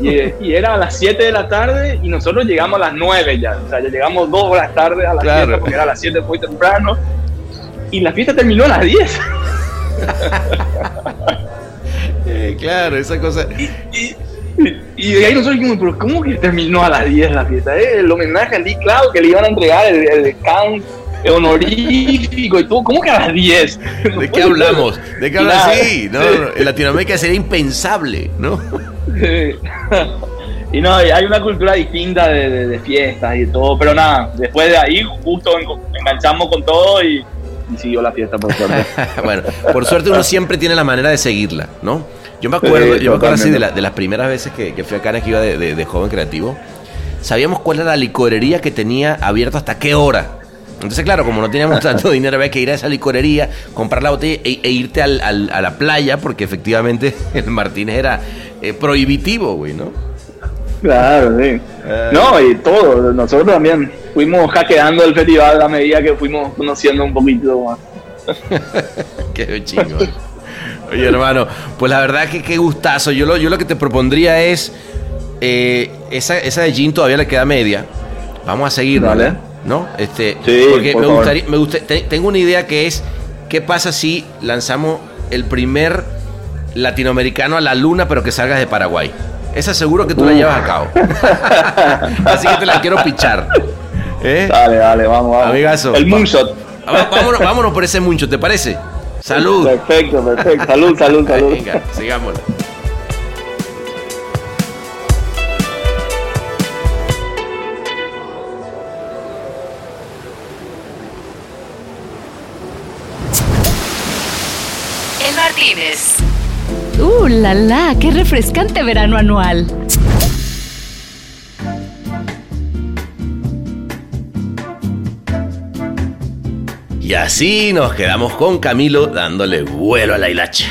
Speaker 6: y, (laughs) y era a las 7 de la tarde y nosotros llegamos a las 9 ya. O sea, ya llegamos dos horas tarde a la
Speaker 5: Claro.
Speaker 6: fiesta porque era a las 7 muy temprano. Y la fiesta terminó a las 10. (laughs)
Speaker 5: Eh, claro, esa cosa.
Speaker 6: Y, y (laughs) de ahí nosotros dijimos, pero ¿cómo que terminó a las 10 la fiesta? Eh, el homenaje a Lee Cloud que le iban a entregar el, el count honorífico y todo. ¿Cómo que a las 10?
Speaker 5: ¿De qué hablamos? ¿De qué hablamos? Sí, no, no, en Latinoamérica sería impensable, ¿no? (laughs)
Speaker 6: y no, y hay una cultura distinta de, de- de fiestas y todo, pero nada, después de ahí justo en- enganchamos con todo y, y siguió la fiesta por suerte. (laughs)
Speaker 5: bueno, por suerte uno siempre tiene la manera de seguirla, ¿no? Yo me acuerdo,
Speaker 6: Sí,
Speaker 5: yo me acuerdo así de, la- de las primeras veces que, que fui a Canes que iba de, de- de joven creativo. Sabíamos cuál era la licorería que tenía abierto hasta qué hora. Entonces, claro, como no teníamos (laughs) tanto dinero, había que ir a esa licorería, comprar la botella e, e irte al- al- a la playa, porque efectivamente (laughs) el Martínez era eh, prohibitivo, güey, ¿no?
Speaker 6: Claro, sí. No, y todo, nosotros también fuimos hackeando el festival a medida que fuimos conociendo un poquito más. (laughs)
Speaker 5: Qué chingo. Oye, hermano, pues la verdad que qué gustazo. Yo lo, yo lo que te propondría es. eh, esa, esa de Jean todavía le queda media. Vamos a seguir,
Speaker 6: Dale.
Speaker 5: ¿no? Este,
Speaker 6: Sí,
Speaker 5: porque
Speaker 6: por
Speaker 5: me
Speaker 6: favor.
Speaker 5: gustaría, me gusta- te- tengo una idea que es: ¿qué pasa si lanzamos el primer latinoamericano a la luna, pero que salgas de Paraguay? Esa seguro que tú la llevas a cabo. (laughs) Así que te la quiero pichar. ¿Eh?
Speaker 6: Dale, dale, vamos, vamos.
Speaker 5: Amigazo.
Speaker 6: El moonshot.
Speaker 5: Vámonos, vámonos por ese mucho, ¿te parece? Salud.
Speaker 6: Perfecto, perfecto. Salud, salud, salud.
Speaker 5: Venga, sigámoslo.
Speaker 7: El Martínez.
Speaker 2: ¡Uh, la la! ¡Qué refrescante verano anual!
Speaker 5: Y así nos quedamos con Camilo dándole vuelo a la hilacha.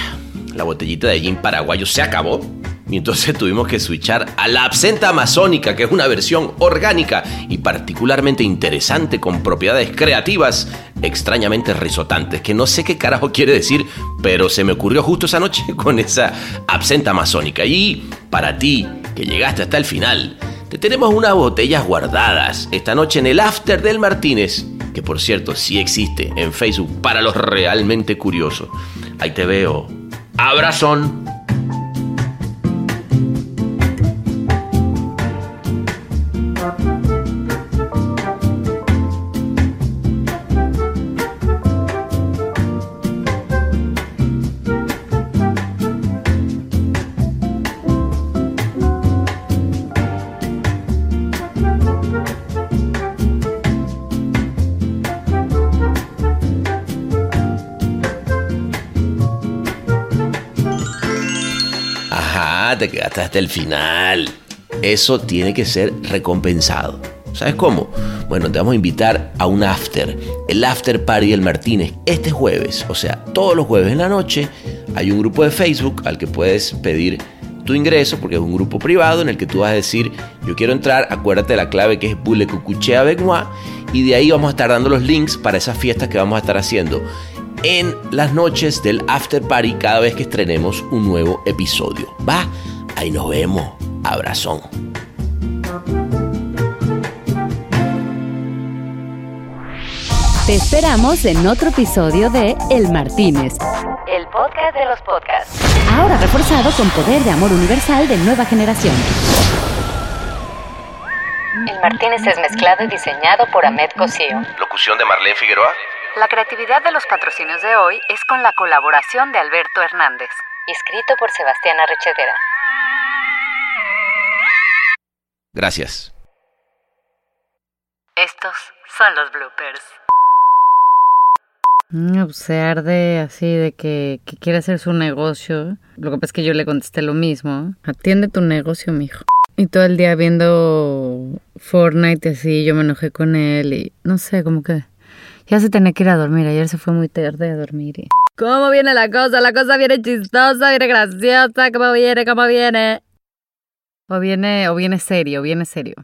Speaker 5: La botellita de gin paraguayo se acabó. Y entonces (laughs) tuvimos que switchar a la absenta amazónica, que es una versión orgánica y particularmente interesante con propiedades creativas extrañamente risotantes, que no sé qué carajo quiere decir, pero se me ocurrió justo esa noche (laughs) con esa absenta amazónica. Y para ti, que llegaste hasta el final, te tenemos unas botellas guardadas esta noche en el After del Martínez, que por cierto sí existe en Facebook para los realmente curiosos. Ahí te veo. Abrazón. Ajá, te quedaste hasta el final. Eso tiene que ser recompensado. ¿Sabes cómo? Bueno, te vamos a invitar a un after, el after party del Martínez, este jueves. O sea, todos los jueves en la noche hay un grupo de Facebook al que puedes pedir tu ingreso, porque es un grupo privado en el que tú vas a decir, yo quiero entrar, acuérdate de la clave que es Bulecucuchea Begnois, y de ahí vamos a estar dando los links para esas fiestas que vamos a estar haciendo en las noches del after party cada vez que estrenemos un nuevo episodio. Va, ahí nos vemos. Abrazón.
Speaker 2: Te esperamos en otro episodio de El Martínez, el podcast de los podcasts. Ahora reforzado con poder de amor universal de nueva generación. El Martínez es mezclado y diseñado por Ahmed Cosío.
Speaker 5: Locución de Marlene Figueroa.
Speaker 2: La creatividad de los patrocinios de hoy es con la colaboración de Alberto Hernández. Escrito por Sebastián Arrechedera.
Speaker 5: Gracias.
Speaker 2: Estos son los bloopers. Mm, pues se arde así de que, que quiere hacer su negocio. Lo que pasa es que yo le contesté lo mismo. Atiende tu negocio, mijo. Y todo el día viendo Fortnite así, yo me enojé con él y no sé, como que ya se tenía que ir a dormir. Ayer se fue muy tarde a dormir. Y... ¿Cómo viene la cosa? La cosa viene chistosa, viene graciosa. ¿Cómo viene? ¿Cómo viene? O viene, o viene serio, viene serio.